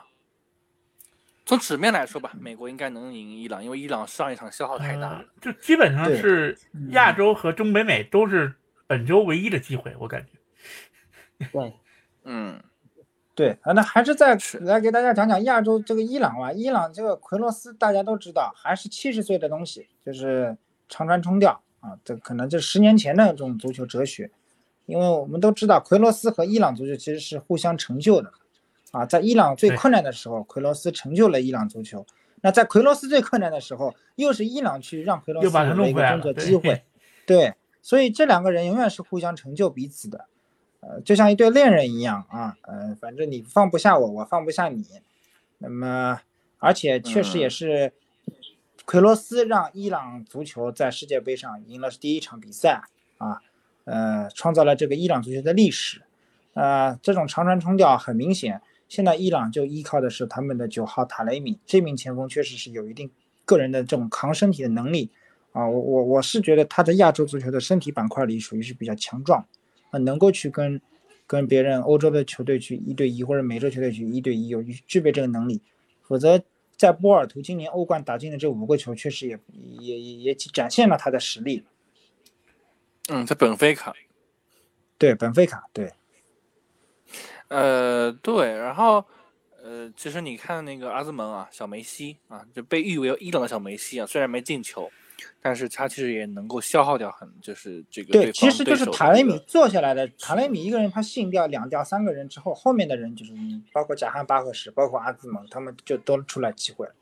Speaker 4: 从纸面来说吧，美国应该能赢伊朗，因为伊朗上一场消耗太大了
Speaker 1: 呃。就基本上是亚洲和中北美都是本周唯一的机会，我感觉。
Speaker 3: 对，
Speaker 4: 嗯，
Speaker 2: 对啊，那还是再来给大家讲讲亚洲这个伊朗吧。伊朗这个奎罗斯大家都知道，还是七十岁的东西，就是长传冲吊啊，这可能就十年前的这种足球哲学。因为我们都知道，奎罗斯和伊朗足球其实是互相成就的啊。在伊朗最困难的时候，奎罗斯成就了伊朗足球；那在奎罗斯最困难的时候，又是伊朗去让奎罗斯
Speaker 1: 又把他
Speaker 2: 有了一
Speaker 1: 弄回来了
Speaker 2: 个工作机会。对，所以这两个人永远是互相成就彼此的。呃，就像一对恋人一样啊，呃，反正你放不下我，我放不下你。那么，而且确实也
Speaker 4: 嗯
Speaker 2: 是奎罗斯让伊朗足球在世界杯上赢了第一场比赛啊，呃，创造了这个伊朗足球的历史。呃，这种长传冲吊很明显，现在伊朗就依靠的是他们的九号塔雷米这名前锋，确实是有一定个人的这种扛身体的能力啊。我我我是觉得他在亚洲足球的身体板块里属于是比较强壮。啊，能够去跟跟别人欧洲的球队去一对一，或者美洲球队去一对一，有具备这个能力。否则，在波尔图今年欧冠打进的这五个球，确实也也也也展现了他的实力。
Speaker 4: 嗯，在本菲卡，
Speaker 2: 对，本菲卡，对，
Speaker 4: 呃，对，然后呃，其实你看那个阿兹蒙啊，小梅西啊，就被誉为伊朗的小梅西啊，虽然没进球，但是他其实也能够消耗掉很就是这个
Speaker 2: 对，
Speaker 4: 方
Speaker 2: 其实就是塔雷米
Speaker 4: 这个
Speaker 2: 做下来的。塔雷米一个人他信掉两掉三个人之后，后面的人就是你，包括贾汉巴赫什，包括阿兹蒙，他们就都出来机会了。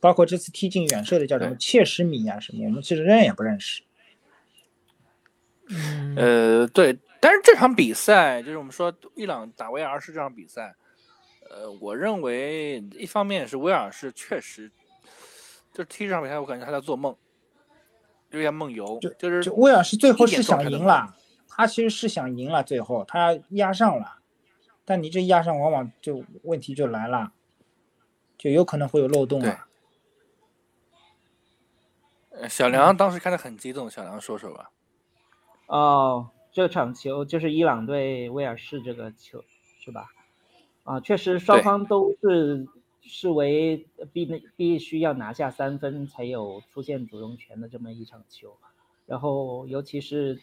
Speaker 2: 包括这次踢进远射的叫什么切什米啊什么，我们其实认也不认识。
Speaker 1: 嗯，
Speaker 4: 呃，对，但是这场比赛就是我们说伊朗打威尔士这场比赛，呃，我认为一方面是威尔士确实，就是踢这场比赛，我感觉他在做梦，有点梦游，就是
Speaker 2: 就威尔士最后是想赢了，他其实是想赢了，最后他压上了，但你这压上往往就问题就来了，就有可能会有漏洞
Speaker 4: 对
Speaker 2: 了。
Speaker 4: 呃小梁当时看的很激动，小梁说说吧。
Speaker 3: 哦，这场球就是伊朗对威尔士这个球是吧？啊，确实双方都是视为必必须要拿下三分才有出现主动权的这么一场球，然后尤其是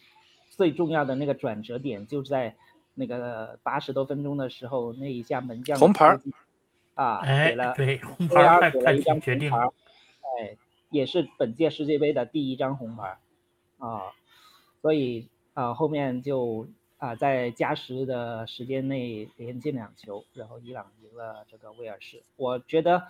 Speaker 3: 最重要的那个转折点就在那个八十多分钟的时候，那一下门将
Speaker 4: 红牌儿
Speaker 3: 啊，
Speaker 1: 哎
Speaker 3: 给了，
Speaker 1: 对，红牌
Speaker 3: 给了一张
Speaker 1: 决定
Speaker 3: 红牌，哎，也是本届世界杯的第一张红牌啊，所以啊后面就啊在加时的时间内连进两球，然后伊朗赢了这个威尔士。我觉得，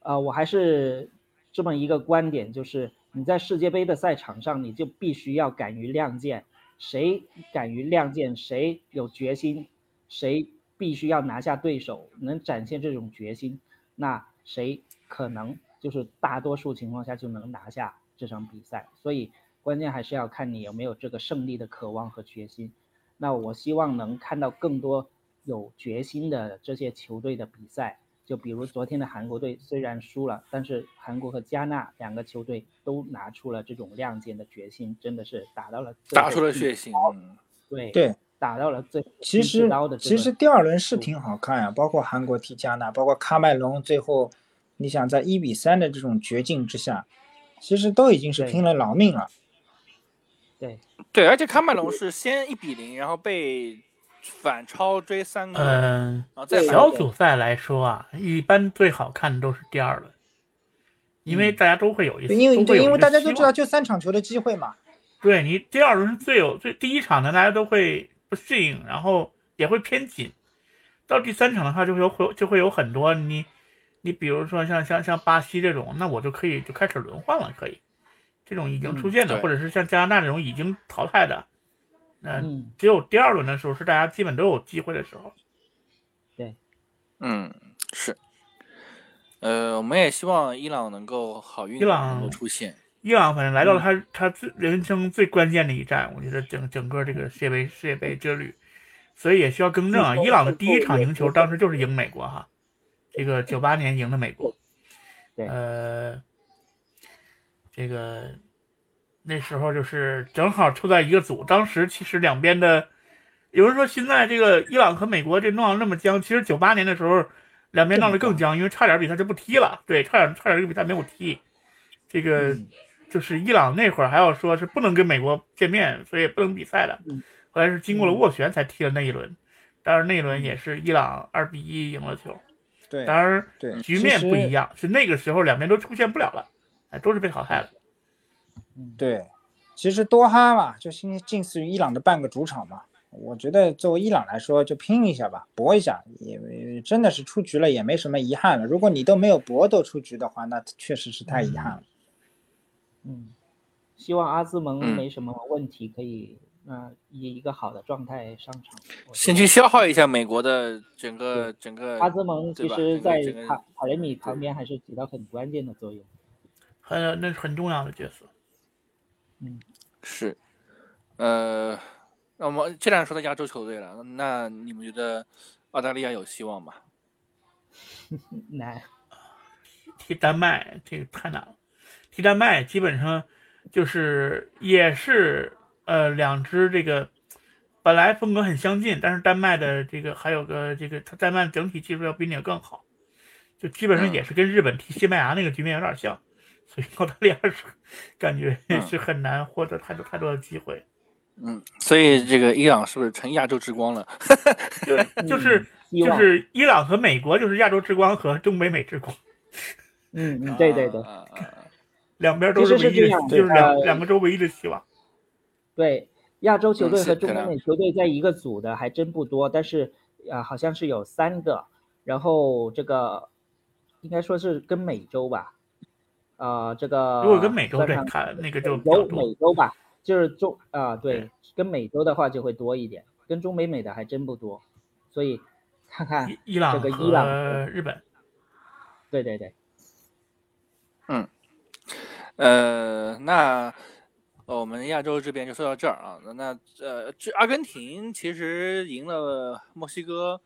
Speaker 3: 啊我还是这么一个观点，就是你在世界杯的赛场上，你就必须要敢于亮剑，谁敢于亮剑，谁有决心，谁必须要拿下对手，能展现这种决心，那谁可能就是大多数情况下就能拿下这场比赛。所以关键还是要看你有没有这个胜利的渴望和决心。那我希望能看到更多有决心的这些球队的比赛。就比如昨天的韩国队虽然输了，但是韩国和加纳两个球队都拿出了这种亮剑的决心，真的是打到了
Speaker 4: 打出了血性，嗯，
Speaker 3: 对
Speaker 2: 对，
Speaker 3: 打到了最
Speaker 2: 其实其实第二轮是挺好看呀、包括韩国踢加纳，包括喀麦隆最后，你想在一比三的这种绝境之下，其实都已经是拼了老命了。
Speaker 3: 对
Speaker 4: 对，而且喀麦隆是先一比零，然后被反超追三个，
Speaker 1: 嗯，
Speaker 4: 然后再
Speaker 1: 小组赛来说啊，一般最好看的都是第二轮，因为
Speaker 3: 嗯
Speaker 1: 大家都会有一
Speaker 2: 对，因为对，因为大家都知道就三场球的机会嘛。
Speaker 1: 对你第二轮是最有最第一场呢，大家都会不适应，然后也会偏紧。到第三场的话，就会有会就会有很多你你比如说像像像巴西这种，那我就可以就开始轮换了，可以。这种已经出现的，
Speaker 4: 对
Speaker 1: 或者是像加拿大这种已经淘汰的，那
Speaker 3: 嗯
Speaker 1: 只有第二轮的时候是大家基本都有机会的时候。
Speaker 4: 对嗯，是。呃，我们也希望伊朗能够好运
Speaker 1: 伊朗
Speaker 4: 能够出现。
Speaker 1: 伊朗反正来到
Speaker 2: 嗯
Speaker 1: 了他他最人生最关键的一战，我觉得整整个这个世界杯世界杯之旅，所以也需要更正啊。伊朗的第一场赢球当时就是赢美国哈，这个九八年赢的美国，
Speaker 3: 对
Speaker 1: 呃，这个那时候就是正好处在一个组，当时其实两边的有人说现在这个伊朗和美国这闹得那么僵，其实九八年的时候两边闹得更僵，因为差点比赛就不踢了，对，差点差点这个比赛没有踢，这个。
Speaker 3: 嗯
Speaker 1: 就是伊朗那会儿还要说是不能跟美国见面，所以不能比赛的
Speaker 3: 嗯。
Speaker 1: 后来是经过了斡旋才踢了那一轮。当然那一轮也是伊朗二比一赢了球。
Speaker 2: 对，
Speaker 1: 当然
Speaker 2: 对，
Speaker 1: 局面不一样，是那个时候两边都出现不了了，哎，都是被淘汰了。
Speaker 2: 对，其实多哈嘛，就近近似于伊朗的半个主场嘛。我觉得作为伊朗来说，就拼一下吧，搏一下，也真的是出局了，也没什么遗憾了。如果你都没有搏都出局的话，那确实是太遗憾了。
Speaker 3: 嗯，希望阿兹蒙没什么问题，可以呃以一个好的状态上场。
Speaker 4: 先去消耗一下美国的整个整个。
Speaker 3: 阿兹蒙其实在卡卡雷米旁边还是起到很关键的作用，
Speaker 1: 很那是很重要的角色。
Speaker 3: 嗯，
Speaker 4: 是，呃。那我们既然说到亚洲球队了，那你们觉得澳大利亚有希望吗？
Speaker 3: 难。
Speaker 1: 踢丹麦这个太难了。踢丹麦基本上就是也是呃两支这个本来风格很相近，但是丹麦的这个还有个这个他丹麦整体技术要比你更好，就基本上也是跟日本踢西班牙那个局面有点像，所以澳大利亚是感觉是很难获得太多太多的机会。
Speaker 4: 嗯，所以这个伊朗是不是成亚洲之光了？
Speaker 1: 对，就是就是伊朗和美国就是亚洲之光和中美美之光。
Speaker 3: 嗯嗯，对对对，
Speaker 1: 两边都是唯一的，就是两两个州唯一的希望。
Speaker 3: 对，亚洲球队和中北美球队在一个组的还真不多，但是啊，好像是有三个。然后这个应该说是跟美洲吧，呃，这个
Speaker 1: 如果跟美洲对看那个就
Speaker 3: 有美洲吧。就是中啊，对，跟美洲的话就会多一点，跟中美美的还真不多，所以看看
Speaker 1: 伊朗
Speaker 3: 这个伊朗、
Speaker 1: 日本，
Speaker 3: 对对对，
Speaker 4: 嗯，呃，那我们亚洲这边就说到这儿啊，那呃，这阿根廷其实赢了墨西哥，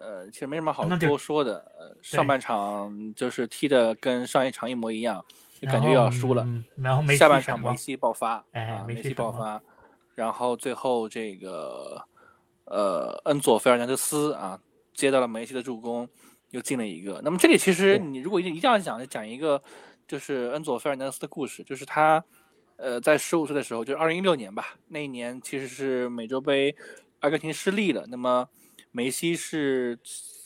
Speaker 4: 呃，其实没什么好多说的，呃，上半场就是踢的跟上一场一模一样。就感觉要输了，
Speaker 1: 然后
Speaker 4: 下半场梅西爆发，
Speaker 1: 哎，
Speaker 4: 梅西爆发，然后最后这个呃恩佐菲尔南德斯啊接到了梅西的助攻，又进了一个。那么这里其实你如果一定一定要讲讲一个就是恩佐菲尔南德斯的故事，就是他呃在十五岁的时候，就二零一六年吧，那一年其实是美洲杯阿根廷失利了，那么梅西是。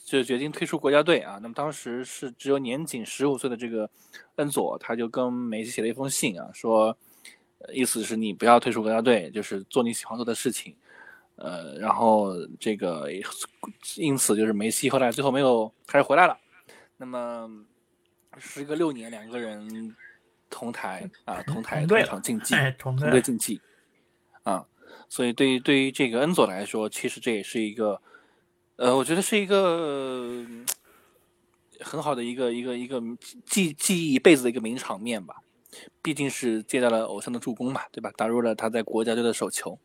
Speaker 4: 就决定退出国家队啊。那么当时是只有年仅十五岁的这个恩佐，他就跟梅西写了一封信啊，说意思是你不要退出国家队，就是做你喜欢做的事情。呃，然后这个因此就是梅西后来最后没有还是回来了。那么时隔六年，两个人同台啊，同台同场竞技，同队竞技啊。所以对于对于这个恩佐来说，其实这也是一个。呃，我觉得是一个很好的一个一个一个记记忆一辈子的一个名场面吧，毕竟是接到了偶像的助攻嘛，对吧？打入了他在国家队的首球。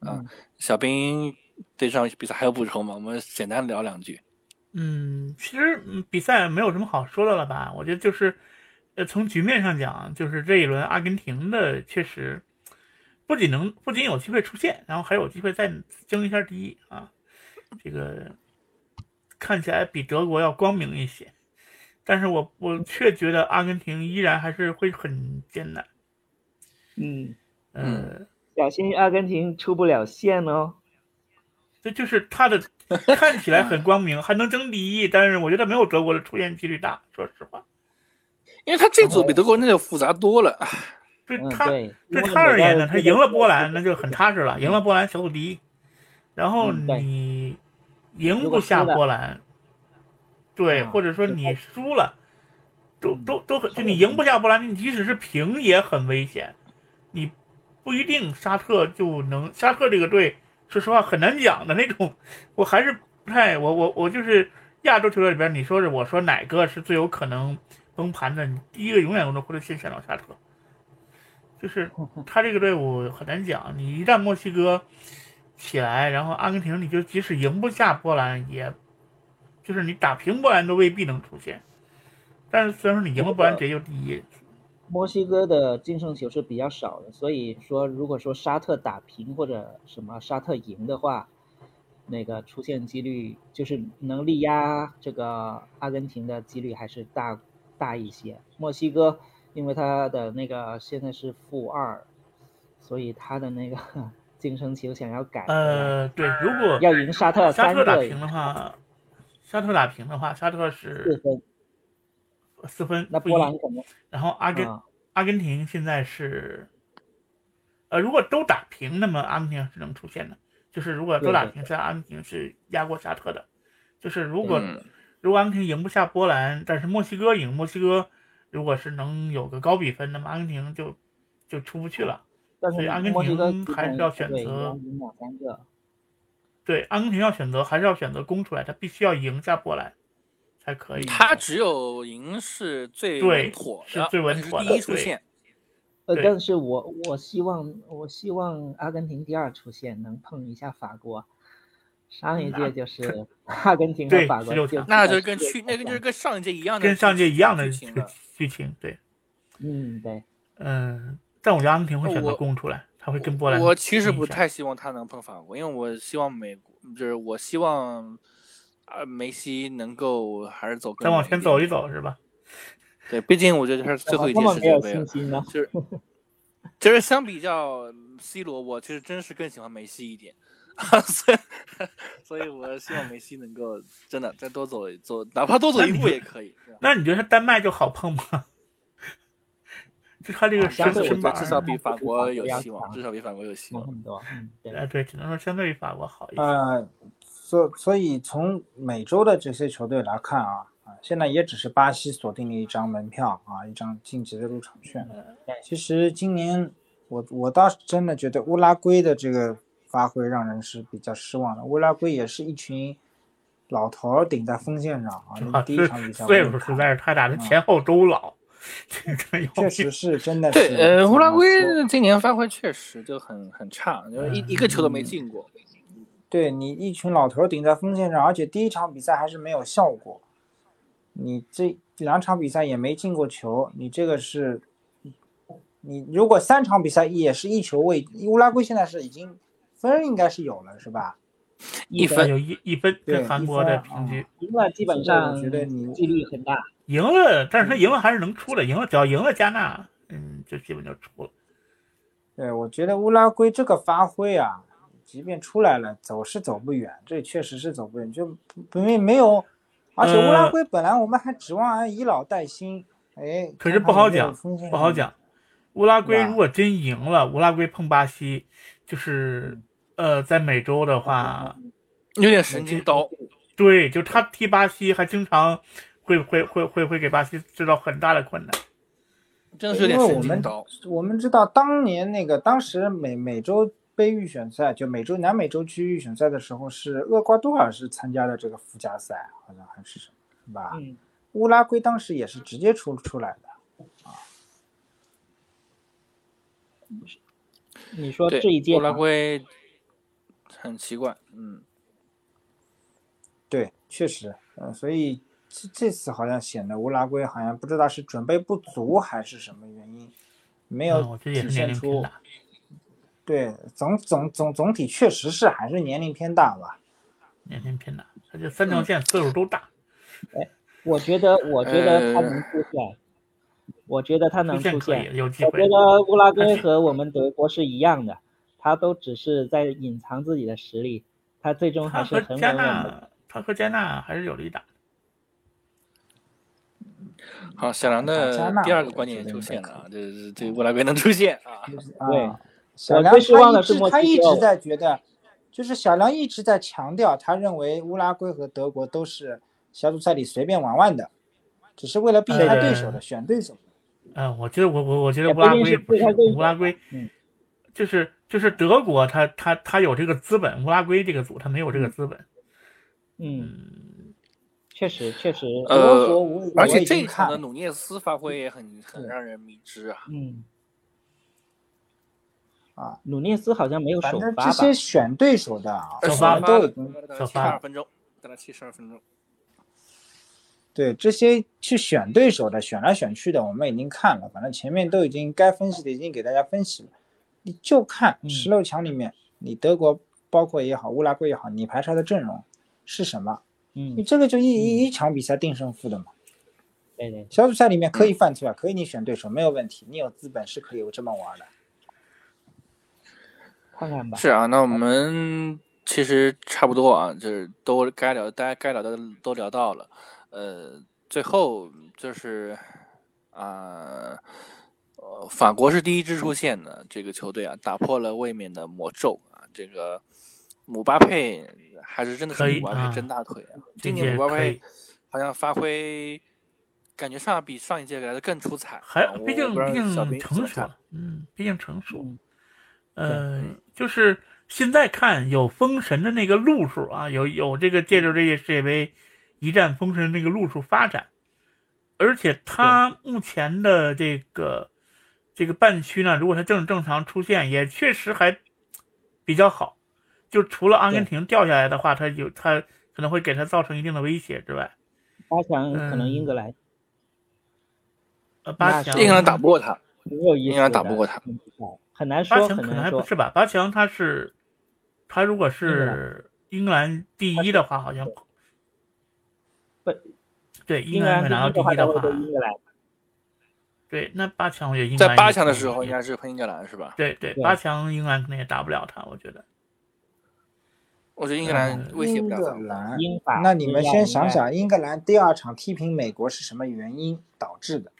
Speaker 4: 嗯，小兵对这场比赛还有补充吗？我们简单聊两句。
Speaker 1: 嗯，其实比赛没有什么好说的了吧？我觉得就是，呃，从局面上讲，就是这一轮阿根廷的确实不仅能不仅有机会出线，然后还有机会再争一下第一啊。这个看起来比德国要光明一些，但是我我却觉得阿根廷依然还是会很艰难。
Speaker 3: 嗯
Speaker 1: 嗯，
Speaker 3: 小心阿根廷出不了线哦。
Speaker 1: 这就是他的看起来很光明，还能争第一，但是我觉得没有德国的出线几率大。说实话，
Speaker 4: 因为他这组比德国那就复杂多了。
Speaker 1: 对他对他而言呢，他赢了波兰那就很踏实了，赢了波兰小组第一，然后你。赢不下波兰，对，或者说你输了，都都都很，就你赢不下波兰，你即使是平也很危险，你不一定沙特就能，沙特这个队，说实话很难讲的那种，我还是不太，我我我就是亚洲球队里边，你说是我说哪个是最有可能崩盘的，你第一个永远都能会先选到沙特，就是他这个队伍很难讲，你一旦墨西哥。起来，然后阿根廷，你就即使赢不下波兰，也就是你打平波兰都未必能出现。但是虽然说你赢了波兰，直接就第一。
Speaker 3: 墨西哥的净胜球是比较少的，所以说如果说沙特打平或者什么沙特赢的话，那个出现几率就是能力压这个阿根廷的几率还是大大一些。墨西哥因为他的那个现在是负二，所以他的那个。净胜球想要改，
Speaker 1: 呃，对，如果
Speaker 3: 要赢沙特
Speaker 1: 沙
Speaker 3: 三个
Speaker 1: 特打平的话，沙特打平的话，沙特是四
Speaker 3: 分，
Speaker 1: 四分，
Speaker 3: 那
Speaker 1: 不赢
Speaker 3: 波兰可能
Speaker 1: 然后阿根、
Speaker 3: 啊
Speaker 1: 阿根廷现在是，呃，如果都打平，那么阿根廷是能出现的。就是如果都打平，现在阿根廷是压过沙特的。就是如果、
Speaker 4: 嗯
Speaker 1: 如果阿根廷赢不下波兰，但是墨西哥赢，墨西哥如果是能有个高比分，那么阿根廷就就出不去了。
Speaker 3: 但是
Speaker 1: 所以阿根廷还是要选择
Speaker 3: 要赢两三个，
Speaker 1: 对，阿根廷要选择还是要选择攻出来，他必须要赢下波兰才可以。
Speaker 4: 他只有赢是最稳妥的，
Speaker 1: 是最稳妥的
Speaker 4: 第一出线。
Speaker 3: 呃，但是我我希望我希望阿根廷第二出现能碰一下法国，上一届就是 阿根廷和
Speaker 1: 对
Speaker 3: 法国就
Speaker 4: 那就跟去那个就是跟上一届一样的，
Speaker 1: 跟上届一样的
Speaker 4: 剧情，
Speaker 1: 对，
Speaker 3: 嗯对，
Speaker 1: 嗯，但我觉得阿根廷会选择
Speaker 4: 我
Speaker 1: 攻出来，他会跟波兰。
Speaker 4: 我其实不太希望他能碰法国，因为我希望美国，就是我希望啊梅西能够还是走更
Speaker 1: 再往前走一。走是吧？
Speaker 4: 对，毕竟我觉得他是最后一届世界杯了？就是就是相比较 C 罗，我其实真是更喜欢梅西一点。所以，所以我希望梅西能够真的再多走一走，哪怕多走一步也可以。
Speaker 1: 那你觉得他丹麦就好碰吗？就他这个
Speaker 3: 啊相对
Speaker 1: 身身板儿，
Speaker 4: 我觉得至少比法国有希望，至少比法国有希望。
Speaker 3: 强很多，嗯对，
Speaker 1: 呃，对，只能说相对于法国好一些。
Speaker 2: 呃，所所以从美洲的这些球队来看啊，啊，现在也只是巴西锁定了一张门票啊，一张晋级的入场券。其实今年我我倒是真的觉得乌拉圭的这个发挥让人是比较失望的。乌拉圭也是一群老头儿顶在锋线上 啊，第一场比赛
Speaker 1: 岁数实在是太大，他前后都老，这个要
Speaker 2: 确实是真的是
Speaker 4: 对，呃，乌拉圭今年发挥确实就很很差，就是一一个球都没进过。
Speaker 2: 对你一群老头顶在锋线上，而且第一场比赛还是没有效果，你这两场比赛也没进过球，你这个是，你如果三场比赛也是一球未，乌拉圭现在是已经分应该是有了是吧？
Speaker 4: 一分
Speaker 1: 有一一分
Speaker 2: 对
Speaker 1: 跟韩国的平均。
Speaker 3: 赢了基本上
Speaker 2: 觉得你
Speaker 3: 几率很大，
Speaker 1: 赢了，但是他赢了还是能出的，赢了只要赢了加纳，嗯，就基本就出了。
Speaker 2: 对，我觉得乌拉圭这个发挥啊，即便出来了，走是走不远，这确实是走不远，就不没没有，而且乌拉
Speaker 1: 呃
Speaker 2: 圭本来我们还指望以老带新，哎，
Speaker 1: 可是不好讲不好讲。乌拉圭如果真赢了，乌拉圭碰巴西，就是呃，在美洲的话，
Speaker 4: 有点神经刀，
Speaker 1: 对，就他踢巴西还经常会会会会会给巴西制造很大的困难。
Speaker 4: 真的是有点
Speaker 2: 因为我们
Speaker 4: 神经刀。
Speaker 2: 我们知道当年那个当时美美洲杯预选赛，就美洲南美洲区预选赛的时候，是厄瓜多尔是参加了这个附加赛，好像还是什么，是吧？
Speaker 3: 嗯，
Speaker 2: 乌拉圭当时也是直接出出来的。
Speaker 3: 你说这一届
Speaker 4: 乌拉圭很奇怪，嗯，
Speaker 2: 对，确实，嗯，所以这这次好像显得乌拉圭好像不知道是准备不足还是什么原因，没有体现出。对，总总总总体确实是还是年龄偏大吧。
Speaker 1: 年龄偏大，他这三条线岁数都大，哎
Speaker 3: 我觉得，我觉得他
Speaker 4: 呃
Speaker 3: 能出现，我觉得他能
Speaker 1: 出现
Speaker 3: 出现。
Speaker 1: 有机会
Speaker 3: 我觉。得乌拉圭和我们德国是一样的，他都只是在隐藏自己的实力，他最终还是很稳稳的。
Speaker 1: 纳，他和加纳还是有力打。
Speaker 4: 好，小梁的第二个观点也出现了啊，就是这乌拉圭能出现啊，
Speaker 3: 对
Speaker 2: 啊，小梁
Speaker 3: 失望
Speaker 2: 他一直
Speaker 3: 的是
Speaker 2: 他一直在觉得，就是小梁一直在强调，他认为乌拉圭和德国都是小组赛里随便玩玩的，只是为了避开对手的，选对手。
Speaker 1: 嗯，我觉得我我我觉得乌拉圭不是乌拉圭
Speaker 3: 嗯，
Speaker 1: 就是就是德国他他他有这个资本，乌拉圭这个组他没有这个资本。
Speaker 3: 嗯，
Speaker 1: 嗯，
Speaker 3: 确实确实，
Speaker 2: 德
Speaker 4: 呃而且这一场的努涅斯发挥也很很让人迷之啊。
Speaker 3: 嗯，
Speaker 2: 啊，
Speaker 3: 努涅斯好像没有
Speaker 2: 反
Speaker 3: 首发吧？
Speaker 2: 这些选对手的啊，
Speaker 1: 首
Speaker 2: 我
Speaker 1: 发
Speaker 2: 们都已经
Speaker 1: 首
Speaker 4: 七十二分钟，等了七十二分钟。
Speaker 2: 对这些去选对手的，选来选去的，我们已经看了，反正前面都已经该分析的已经给大家分析了，你就看
Speaker 3: 嗯
Speaker 2: 十六强里面，你德国包括也好，乌拉圭也好，你排出来的阵容是什么？嗯你
Speaker 3: 嗯，
Speaker 2: 这个就一一一场比赛定胜负的嘛。
Speaker 3: 对对，
Speaker 2: 小组赛里面可以犯错啊，可以你选对手没有问题，你有资本是可以这么玩的。
Speaker 3: 看看吧。
Speaker 4: 是啊，那我们其实差不多啊，就是都该聊，大家该聊的都聊到了。呃，最后就是啊，呃，法国是第一支出现的这个球队啊，打破了卫冕的魔咒啊。这个姆巴佩还是真的是姆巴佩真大腿啊！今年姆巴佩好像发挥。感觉上比上一届来的更出彩，
Speaker 1: 还毕竟毕竟成熟，嗯，毕竟成熟，呃，就是现在看有封神的那个路数啊，有有这个借助这届世界杯一战封神那个路数发展，而且他目前的这个这个半区呢，如果他正正常出现，也确实还比较好，就除了阿根廷掉下来的话，他有他可能会给他造成一定的威胁之外，
Speaker 3: 八强可能英格兰。
Speaker 1: 呃，八强
Speaker 4: 英格兰打不过他，
Speaker 3: 英
Speaker 4: 格兰打不过他，
Speaker 3: 很难说。
Speaker 1: 八强可能还不是吧？八强他是，他如果是英格兰第一的话，好像
Speaker 3: 不，
Speaker 1: 对，英格兰拿到第一
Speaker 3: 的
Speaker 1: 话，
Speaker 3: 英格兰。
Speaker 1: 对，那八强我觉得英
Speaker 4: 格兰在八强的时候应该是碰英格兰是吧？
Speaker 1: 对对，八强英格兰可能也打不了他，我觉得。
Speaker 4: 我觉得英格兰威胁不了
Speaker 2: 英格兰。那你们先想想，英格兰第二场踢平美国是什么原因导致的？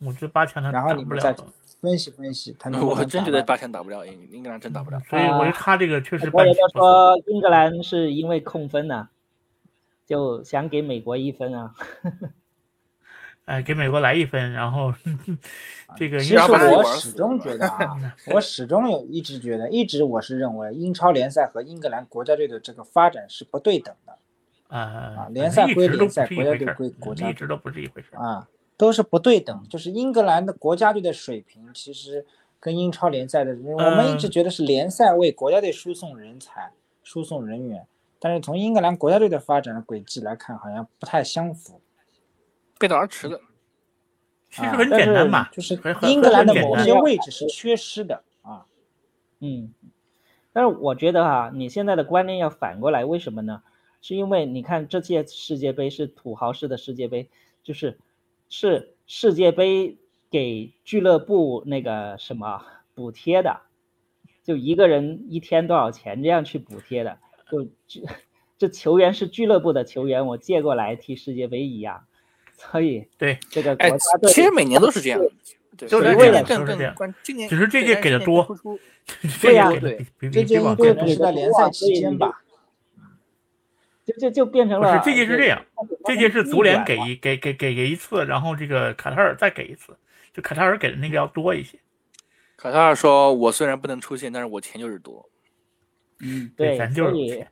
Speaker 1: 我觉得八强他
Speaker 2: 然后你们再分析分析，他
Speaker 4: 我真觉得八强打不了英英格兰真打不了，
Speaker 1: 所以我觉得他这个确实。
Speaker 3: 我也说英格兰是因为控分呢，就想给美国一分啊。
Speaker 1: 哎，给美国来一分，然后 这个。
Speaker 2: 其实我始终觉得啊，我始终有一直觉得，一直我是认为英超联赛和英格兰国家队的这个发展是不对等的。
Speaker 1: 啊
Speaker 2: 啊！联赛归联赛，国家队归国家队，
Speaker 1: 一直都不是一回事
Speaker 2: 啊。都是不对等，就是英格兰的国家队的水平，其实跟英超联赛的，我们一直觉得是联赛为国家队输送人才、输送人员，但是从英格兰国家队的发展的轨迹来看，好像不太相符，
Speaker 4: 背道而驰的。
Speaker 1: 其实很简单嘛，
Speaker 2: 就是英格兰的某些位置是缺失的啊。
Speaker 3: 嗯，但是我觉得哈，你现在的观念要反过来，为什么呢？是因为你看这届世界杯是土豪式的世界杯，就是。是世界杯给俱乐部那个什么补贴的，就一个人一天多少钱这样去补贴的，就这 这球员是俱乐部的球员，我借过来踢世界杯一样，所以
Speaker 1: 对
Speaker 3: 这个国家队
Speaker 4: 其实每年都是这样，
Speaker 1: 就是
Speaker 3: 为了
Speaker 1: 更更
Speaker 4: 今年
Speaker 1: 只是这届给的多，
Speaker 3: 对呀，
Speaker 4: 对，
Speaker 2: 这届应该是在联赛期间吧。
Speaker 3: 就就就变成了
Speaker 1: 不是这届是这样，这届是足联给一给给给给一次，然后这个卡塔尔再给一次，就卡塔尔给的那个要多一些。
Speaker 4: 卡塔尔说：“我虽然不能出现，但是我钱就是多。”
Speaker 3: 嗯，对，
Speaker 1: 咱就是钱。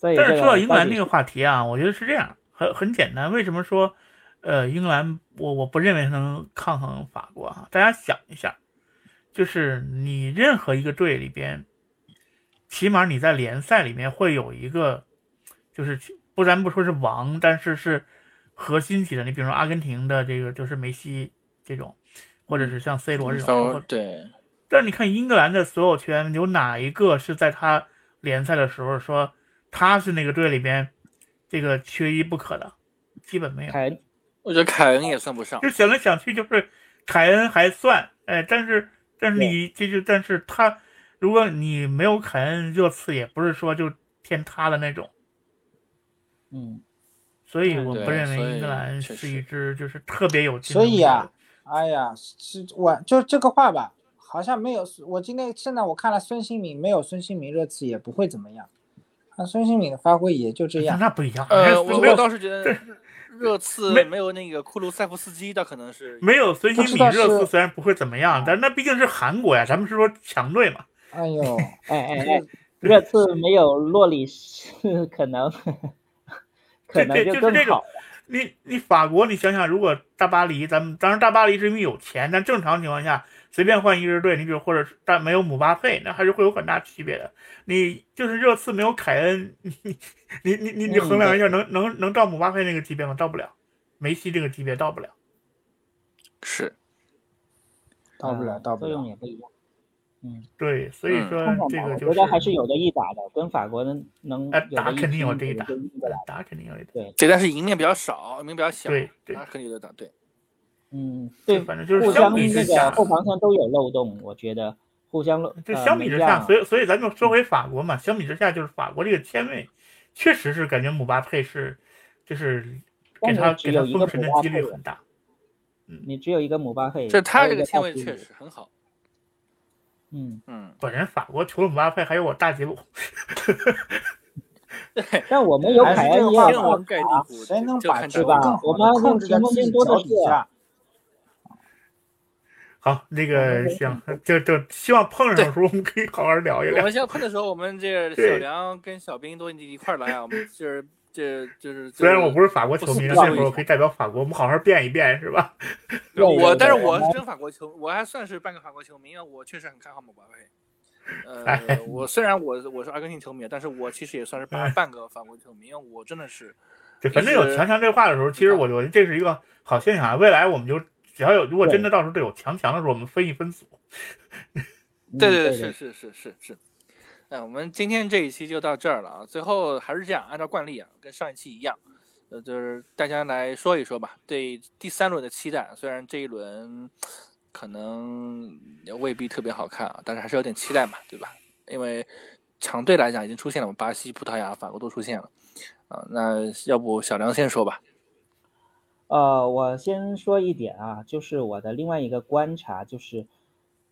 Speaker 3: 但
Speaker 1: 是说到英格兰那个话题啊，我觉得是这样，很很简单。为什么说呃英格兰我我不认为能抗衡法国啊？大家想一下，就是你任何一个队里边。起码你在联赛里面会有一个，就是不然不说是王，但是是核心级的。你比如说阿根廷的这个就是梅西这种，或者是像 C 罗这种。
Speaker 4: 对。
Speaker 1: 但你看英格兰的所有球员，有哪一个是在他联赛的时候说他是那个队里边这个缺一不可的？基本没有。
Speaker 3: 凯恩，
Speaker 4: 我觉得凯恩也算不上。
Speaker 1: 就想来想去就是凯恩还算，哎，但是但是你这就但是他。如果你没有凯恩，热刺也不是说就天塌的那种。
Speaker 3: 嗯，
Speaker 1: 所以我不认为英格兰是一支就是特别有。
Speaker 2: 所以啊，哎呀，是我就这个话吧，好像没有。我今天现在我看了孙兴民，没有孙兴民，热刺也不会怎么样。那孙兴敏的发挥也就这样。
Speaker 1: 那不一样。
Speaker 4: 呃，我倒是觉得热刺没有那个库卢塞夫斯基，倒可能是
Speaker 1: 没有孙兴敏，热刺虽然不会怎么样，但是那毕竟是韩国呀，咱们是说强队嘛。
Speaker 2: 哎呦，
Speaker 3: 哎哎哎，热刺没有洛里是可能，可能就更好。
Speaker 1: 你你法国，你想想，如果大巴黎，咱们当然大巴黎是因为有钱，但正常情况下，随便换一支队，你比如或者是但没有姆巴佩，那还是会有很大区别的。你就是热刺没有凯恩，你你你你你衡量一下，能能能到姆巴佩那个级别吗？到不了，梅西这个级别到不了。
Speaker 4: 是，
Speaker 2: 到不了，到不了。
Speaker 3: 作用也不一样。嗯，
Speaker 1: 对，所以说这个
Speaker 3: 我觉得还是有的一打的，跟法国能能
Speaker 1: 打肯定有
Speaker 3: 这
Speaker 1: 一打，打肯定有一打。
Speaker 3: 对，
Speaker 4: 这但是赢面比较少，赢比较小，
Speaker 1: 对对，
Speaker 4: 肯定有的打。对，
Speaker 3: 嗯，对，
Speaker 1: 反正就是
Speaker 3: 互相那个后防线都有漏洞，我觉得互相
Speaker 1: 这
Speaker 3: 呃
Speaker 1: 相比之下，所以所以咱就说回法国嘛，相比之下就是法国这个签位，确实是感觉姆巴佩是，就是给他给他封神的几率很大。
Speaker 3: 你只有一个姆巴佩，
Speaker 4: 这他这个签位确实很好。
Speaker 3: 嗯，
Speaker 4: 嗯，
Speaker 1: 本人法国除了姆巴佩，还有我大吉鲁。
Speaker 4: 对，
Speaker 3: 但我们有
Speaker 2: 还是
Speaker 3: 凯恩也
Speaker 2: 这个话吧
Speaker 3: 有奥
Speaker 4: 天文盖地虎，
Speaker 2: 谁能把这
Speaker 4: 个
Speaker 2: 个更好
Speaker 3: 我们
Speaker 2: 的控制在
Speaker 3: 前锋
Speaker 2: 自己
Speaker 3: 线多的是
Speaker 2: 脚底下？
Speaker 1: 好，那个
Speaker 3: 嗯
Speaker 1: 行，就就希望碰上的时候我们可以好好聊一聊
Speaker 4: 我们。现在碰的时候，我们这
Speaker 1: 个
Speaker 4: 小梁跟小兵都一块来啊，我们就是这就是。
Speaker 1: 虽然我不是法国球迷，但那会儿我可以代表法国，我们好好辩一辩，是吧？
Speaker 3: 对
Speaker 4: 我，但是我是真法国球，我还算是半个法国球迷，因为我确实很看好姆巴佩。呃
Speaker 1: 哎，
Speaker 4: 我虽然我我是阿根廷球迷，但是我其实也算是半半个法国球迷，因为我真的是
Speaker 1: 对，反正有强强这话的时候，其实我觉得这是一个好现象啊。未来我们就只要有，如果真的到时候队友强强的时候，我们分一分组。
Speaker 4: 对对，
Speaker 3: 嗯对
Speaker 4: 是是是是是。那我们今天这一期就到这儿了啊。最后还是这样，按照惯例啊，跟上一期一样，呃，就是大家来说一说吧，对第三轮的期待。虽然这一轮可能也未必特别好看啊，但是还是有点期待嘛，对吧？因为强队来讲已经出现了，我们巴西、葡萄牙、法国都出现了啊。那要不小梁先说吧。
Speaker 3: 呃，我先说一点啊，就是我的另外一个观察就是，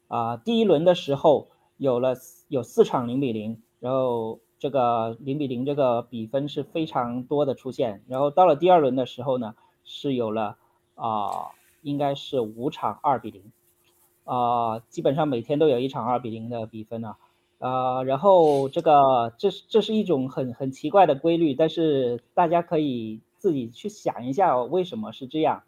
Speaker 3: 啊、第一轮的时候有了有四场零比零，然后这个零比零这个比分是非常多的出现，然后到了第二轮的时候呢，是有了啊、应该是五场二比零，啊、基本上每天都有一场二比零的比分啊，呃，然后这个这是这是一种很很奇怪的规律，但是大家可以自己去想一下为什么是这样，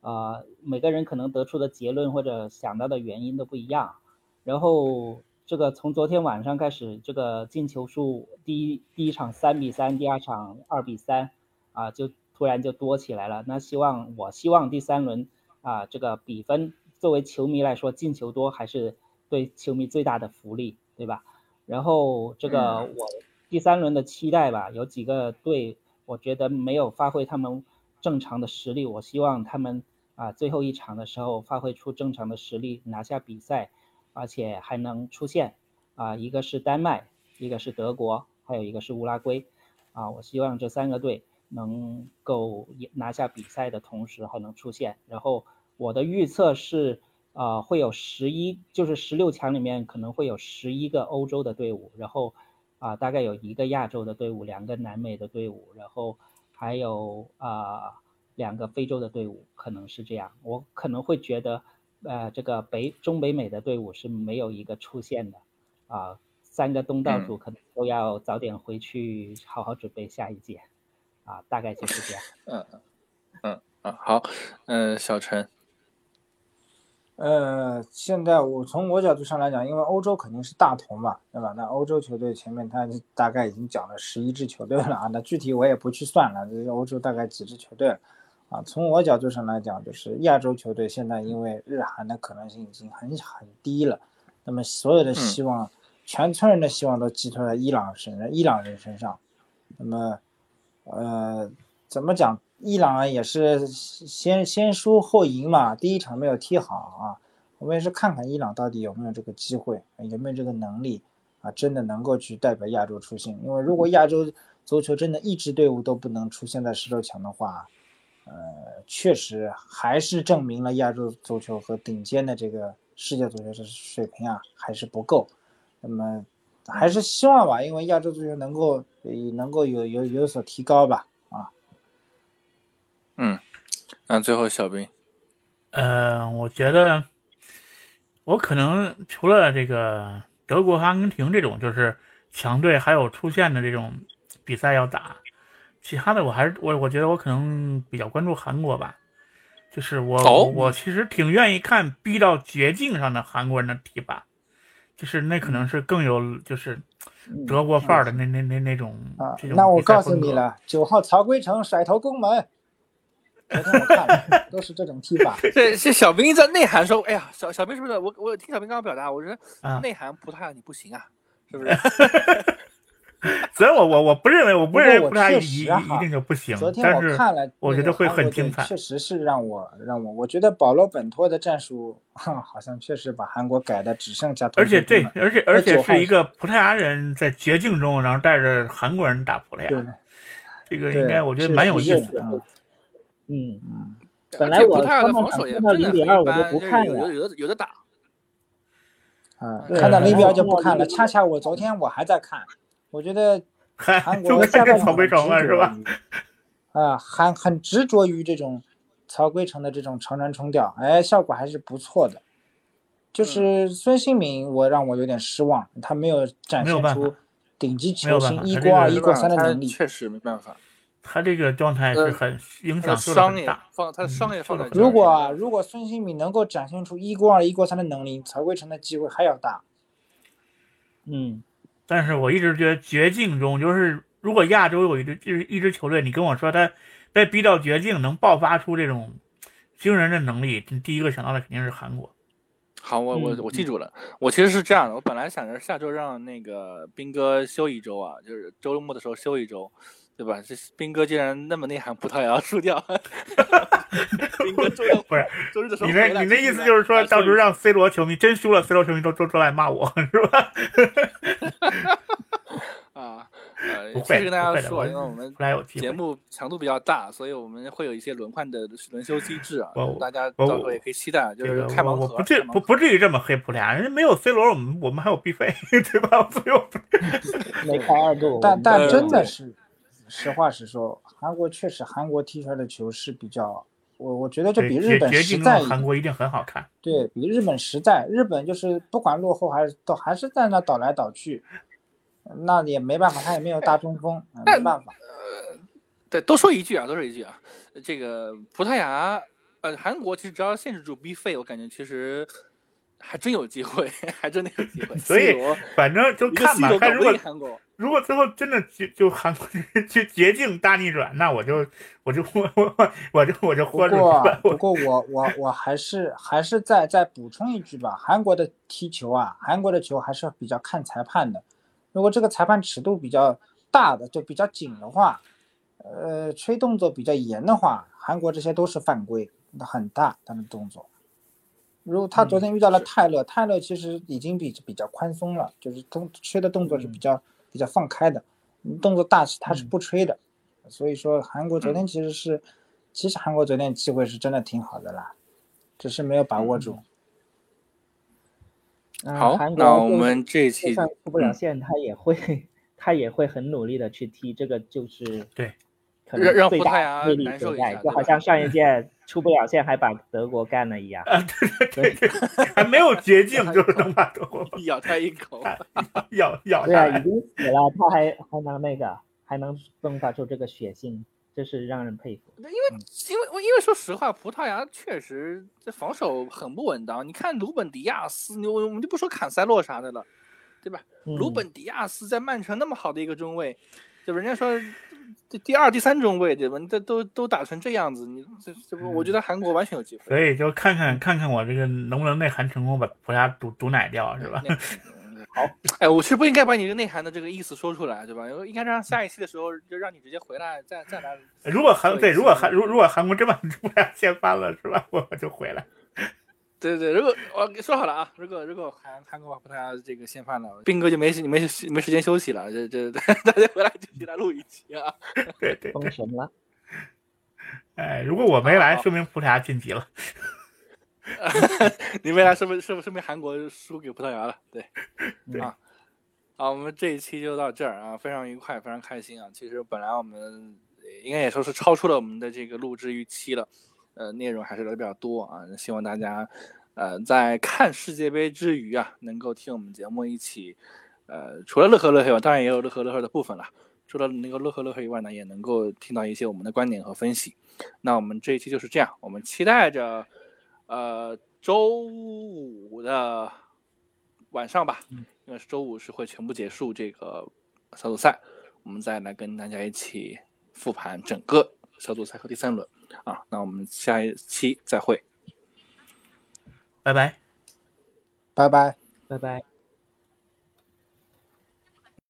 Speaker 3: 呃，每个人可能得出的结论或者想到的原因都不一样。然后这个从昨天晚上开始，这个进球数第一第一场三比三，第二场二比三，啊，就突然就多起来了。那希望我希望第三轮啊，这个比分作为球迷来说，进球多还是对球迷最大的福利，对吧？然后这个我第三轮的期待吧，有几个队，我觉得没有发挥他们正常的实力，我希望他们啊最后一场的时候发挥出正常的实力，拿下比赛，而且还能出线啊，一个是丹麦，一个是德国，还有一个是乌拉圭啊，我希望这三个队能够拿下比赛的同时还能出线，然后我的预测是。啊、会有十一，就是十六强里面可能会有十一个欧洲的队伍，然后啊、大概有一个亚洲的队伍，两个南美的队伍，然后还有啊、两个非洲的队伍，可能是这样。我可能会觉得，呃，这个北中北美的队伍是没有一个出现的，啊、三个东道主可能都要早点回去好好准备下一届，啊，大概就是这样。
Speaker 4: 嗯嗯嗯嗯，好，嗯、小陈，
Speaker 2: 呃，现在我从我角度上来讲，因为欧洲肯定是大头嘛，对吧？那欧洲球队前面他大概已经讲了十一支球队了啊，那具体我也不去算了，这欧洲大概几支球队了啊？从我角度上来讲，就是亚洲球队现在因为日韩的可能性已经很很低了，那么所有的希望，全村人的希望都寄托在伊朗身上，伊朗人身上，那么，呃，怎么讲？伊朗也是先先输后赢嘛，第一场没有踢好啊，我们也是看看伊朗到底有没有这个机会，有没有这个能力啊，真的能够去代表亚洲出线。因为如果亚洲足球真的一支队伍都不能出现在十六强的话，呃，确实还是证明了亚洲足球和顶尖的这个世界足球的水平啊还是不够。那么还是希望吧，因为亚洲足球能够呃能够有有有所提高吧。
Speaker 4: 啊嗯，那最后小兵，
Speaker 1: 呃，我觉得我可能除了这个德国和阿根廷这种就是强队，还有出线的这种比赛要打，其他的我还是我我觉得我可能比较关注韩国吧。就是我、
Speaker 4: 哦
Speaker 1: 我其实挺愿意看逼到绝境上的韩国人的踢法，就是那可能是更有就是德国范儿的那那那那种
Speaker 2: 啊
Speaker 1: 这，种
Speaker 2: 那我告诉你，了，九号曹圭成甩头攻门，昨天我看了，都是这种踢法。
Speaker 4: 这这小兵在内涵说，哎呀，小小兵是不是我我听小兵刚刚表达，我觉得
Speaker 1: 啊
Speaker 4: 内涵葡萄牙你不行啊，是不是？
Speaker 1: 所以我我我不认为我不认为葡萄牙
Speaker 2: 确
Speaker 1: 一一定就不行
Speaker 2: 昨，天我看了，
Speaker 1: 我觉得会很精彩。
Speaker 2: 确实是让我让我，我觉得保罗本托的战术，哈，好像确实把韩国改的只剩下
Speaker 1: 而且对，而且而且是一个葡萄牙人在绝境中，然后带着韩国人打葡萄牙，这个，应该我觉得蛮有意思的。
Speaker 3: 嗯，
Speaker 2: 嗯，
Speaker 3: 本来我
Speaker 4: 而且葡萄牙的
Speaker 3: 上半场
Speaker 4: 防守也
Speaker 3: 看到零比二我就不看了，
Speaker 4: 有有有的有的打。
Speaker 2: 啊，看到
Speaker 1: 然
Speaker 3: 后
Speaker 2: 利比奥就不
Speaker 3: 看
Speaker 2: 了。恰恰我昨天我还在看，我觉得
Speaker 1: 还
Speaker 2: 韩
Speaker 1: 就
Speaker 2: 国
Speaker 1: 看这曹圭
Speaker 2: 下半场很？执着于？啊，很很执着于这种曹圭成的这种长传冲吊，哎，效果还是不错的。
Speaker 1: 嗯
Speaker 2: 就是孙兴敏，我让我有点失望，他没有展现出顶级球星一过二一过三的能力。
Speaker 4: 确实没办法，
Speaker 1: 他这个状态是
Speaker 4: 呃
Speaker 1: 很影响受的
Speaker 4: 商业
Speaker 1: 很大。
Speaker 4: 放他的商业放在
Speaker 1: 嗯
Speaker 2: 如果啊，如果孙兴敏能够展现出一过二一过三的能力，曹圭成的机会还要大。
Speaker 3: 嗯，
Speaker 1: 但是我一直觉得绝境中，就是如果亚洲有一支一一支球队，你跟我说他被逼到绝境能爆发出这种惊人的能力，第一个想到的肯定是韩国。
Speaker 4: 好，我我
Speaker 3: 嗯
Speaker 4: 我记住了。我其实是这样的，我本来想着下周让那个斌哥休一周啊，就是周末的时候休一周，对吧？这斌哥竟然那么内涵，葡萄牙要输掉，斌 哥周六
Speaker 1: 不是
Speaker 4: 周日的时候
Speaker 1: 你那你那意思就是说，到时候让 C 罗球迷真输了，C 罗球迷都都都来骂我是吧？
Speaker 4: 啊，呃，
Speaker 1: 不会
Speaker 4: 其实跟大家说因为我们节。目强度比较大，所以我们会有一些轮换的轮休机制啊
Speaker 1: 我，
Speaker 4: 大家到时候也可以期待，就是开盲盒。
Speaker 1: 我不至不不至于这么黑葡萄牙，人家没有 C 罗，我们我们还有 B 费，对吧？所以我
Speaker 3: 没开二度，
Speaker 2: 但但
Speaker 4: 呃
Speaker 2: 真的是，实话实说，韩国确实韩国踢出来的球是比较，我我觉得
Speaker 1: 这
Speaker 2: 比日本实在
Speaker 1: 韩国一定很好看。
Speaker 2: 对比日本实在，日本就是不管落后还是都还是在那倒来倒去，那也没办法，他也没有大中锋，呃没办法。
Speaker 4: 对，多说一句啊，多说一句啊，这个葡萄牙，呃，韩国其实只要限制住 B 费，我感觉其实还真有机会，还真的有机会。
Speaker 1: 所以
Speaker 4: C 罗
Speaker 1: 反正就看吧，看如果
Speaker 4: 韩国，
Speaker 1: 如果最后真的就就韩国 就捷径大逆转，那我就我就我我我我就我就
Speaker 2: 不
Speaker 1: 豁出去
Speaker 2: 过
Speaker 1: 了。
Speaker 2: 不过我我我还是还是再再补充一句吧，韩国的踢球啊，韩国的球还是比较看裁判的。如果这个裁判尺度比较大的，就比较紧的话，呃，吹动作比较严的话，韩国这些都是犯规，很大他们动作。如果他昨天遇到了泰勒，泰勒其实已经比比较宽松了，就是动吹的动作是比较比较放开的，动作大气他是不吹的，所以说韩国昨天其实是，其实韩国昨天机会是真的挺好的啦，只是没有把握住。
Speaker 3: 嗯。
Speaker 4: 好那我们这一
Speaker 3: 就
Speaker 4: 期
Speaker 3: 算出不了
Speaker 4: 嗯。
Speaker 3: 线，他也会 他也会很努力的去踢，这个就是
Speaker 1: 对，
Speaker 3: 可
Speaker 4: 让让
Speaker 3: 能最大
Speaker 4: 葡萄牙
Speaker 3: 魅力
Speaker 4: 难受一
Speaker 3: 所在，就好像上一 届出不了线还把德国干了一样。
Speaker 1: 啊，对对对对，还没有捷径，就是能把德国
Speaker 4: 咬他一口。
Speaker 1: 咬咬
Speaker 3: 对啊，已。经死了，他还还能那个，还能迸发出这个血性，这是让人佩服。
Speaker 4: 因为因为我因为说实话，葡萄牙确实这防守很不稳当。你看鲁本迪亚斯，你我我们就不说坎塞洛啥的了，对吧？鲁
Speaker 3: 嗯
Speaker 4: 本迪亚斯在曼城那么好的一个中卫，对吧？人家说这第二、第三中卫，对吧？你这都都打成这样子，你这这不，我觉得韩国完全有机会。
Speaker 1: 所以就看看看看我这个能不能内涵成功，把葡萄牙毒毒奶掉，是吧？
Speaker 4: 好，哎，我是不应该把你这个内涵的这个意思说出来，对吧？应该让下一期的时候就让你直接回来，再再来。
Speaker 1: 如果韩对，如果韩如如果韩国真把葡萄牙掀翻了，是吧？我我就回来。
Speaker 4: 对对，如果我说好了啊，如果如果韩韩国把葡萄牙这个掀翻了，斌哥就没时没时没时间休息了，这这 大家回来继续来录一期啊。
Speaker 1: 对对对，
Speaker 3: 封神了。
Speaker 1: 哎，如果我没来，说明葡萄牙晋级了。
Speaker 4: 你没来，说明说明说明韩国输给葡萄牙了，对，
Speaker 1: 对
Speaker 4: 啊。好，我们这一期就到这儿啊，非常愉快，非常开心啊。其实本来我们呃应该也说是超出了我们的这个录制预期了，呃，内容还是聊的比较多啊。希望大家呃在看世界杯之余啊，能够听我们节目一起，呃，除了乐呵乐呵当然也有乐呵乐呵的部分了。除了能够乐呵乐呵以外呢，也能够听到一些我们的观点和分析。那我们这一期就是这样，我们期待着，呃，周五的晚上吧，因为是周五是会全部结束这个小组赛，我们再来跟大家一起复盘整个小组赛和第三轮啊。那我们下一期再会。
Speaker 1: 拜拜。
Speaker 2: 拜拜。
Speaker 3: 拜拜。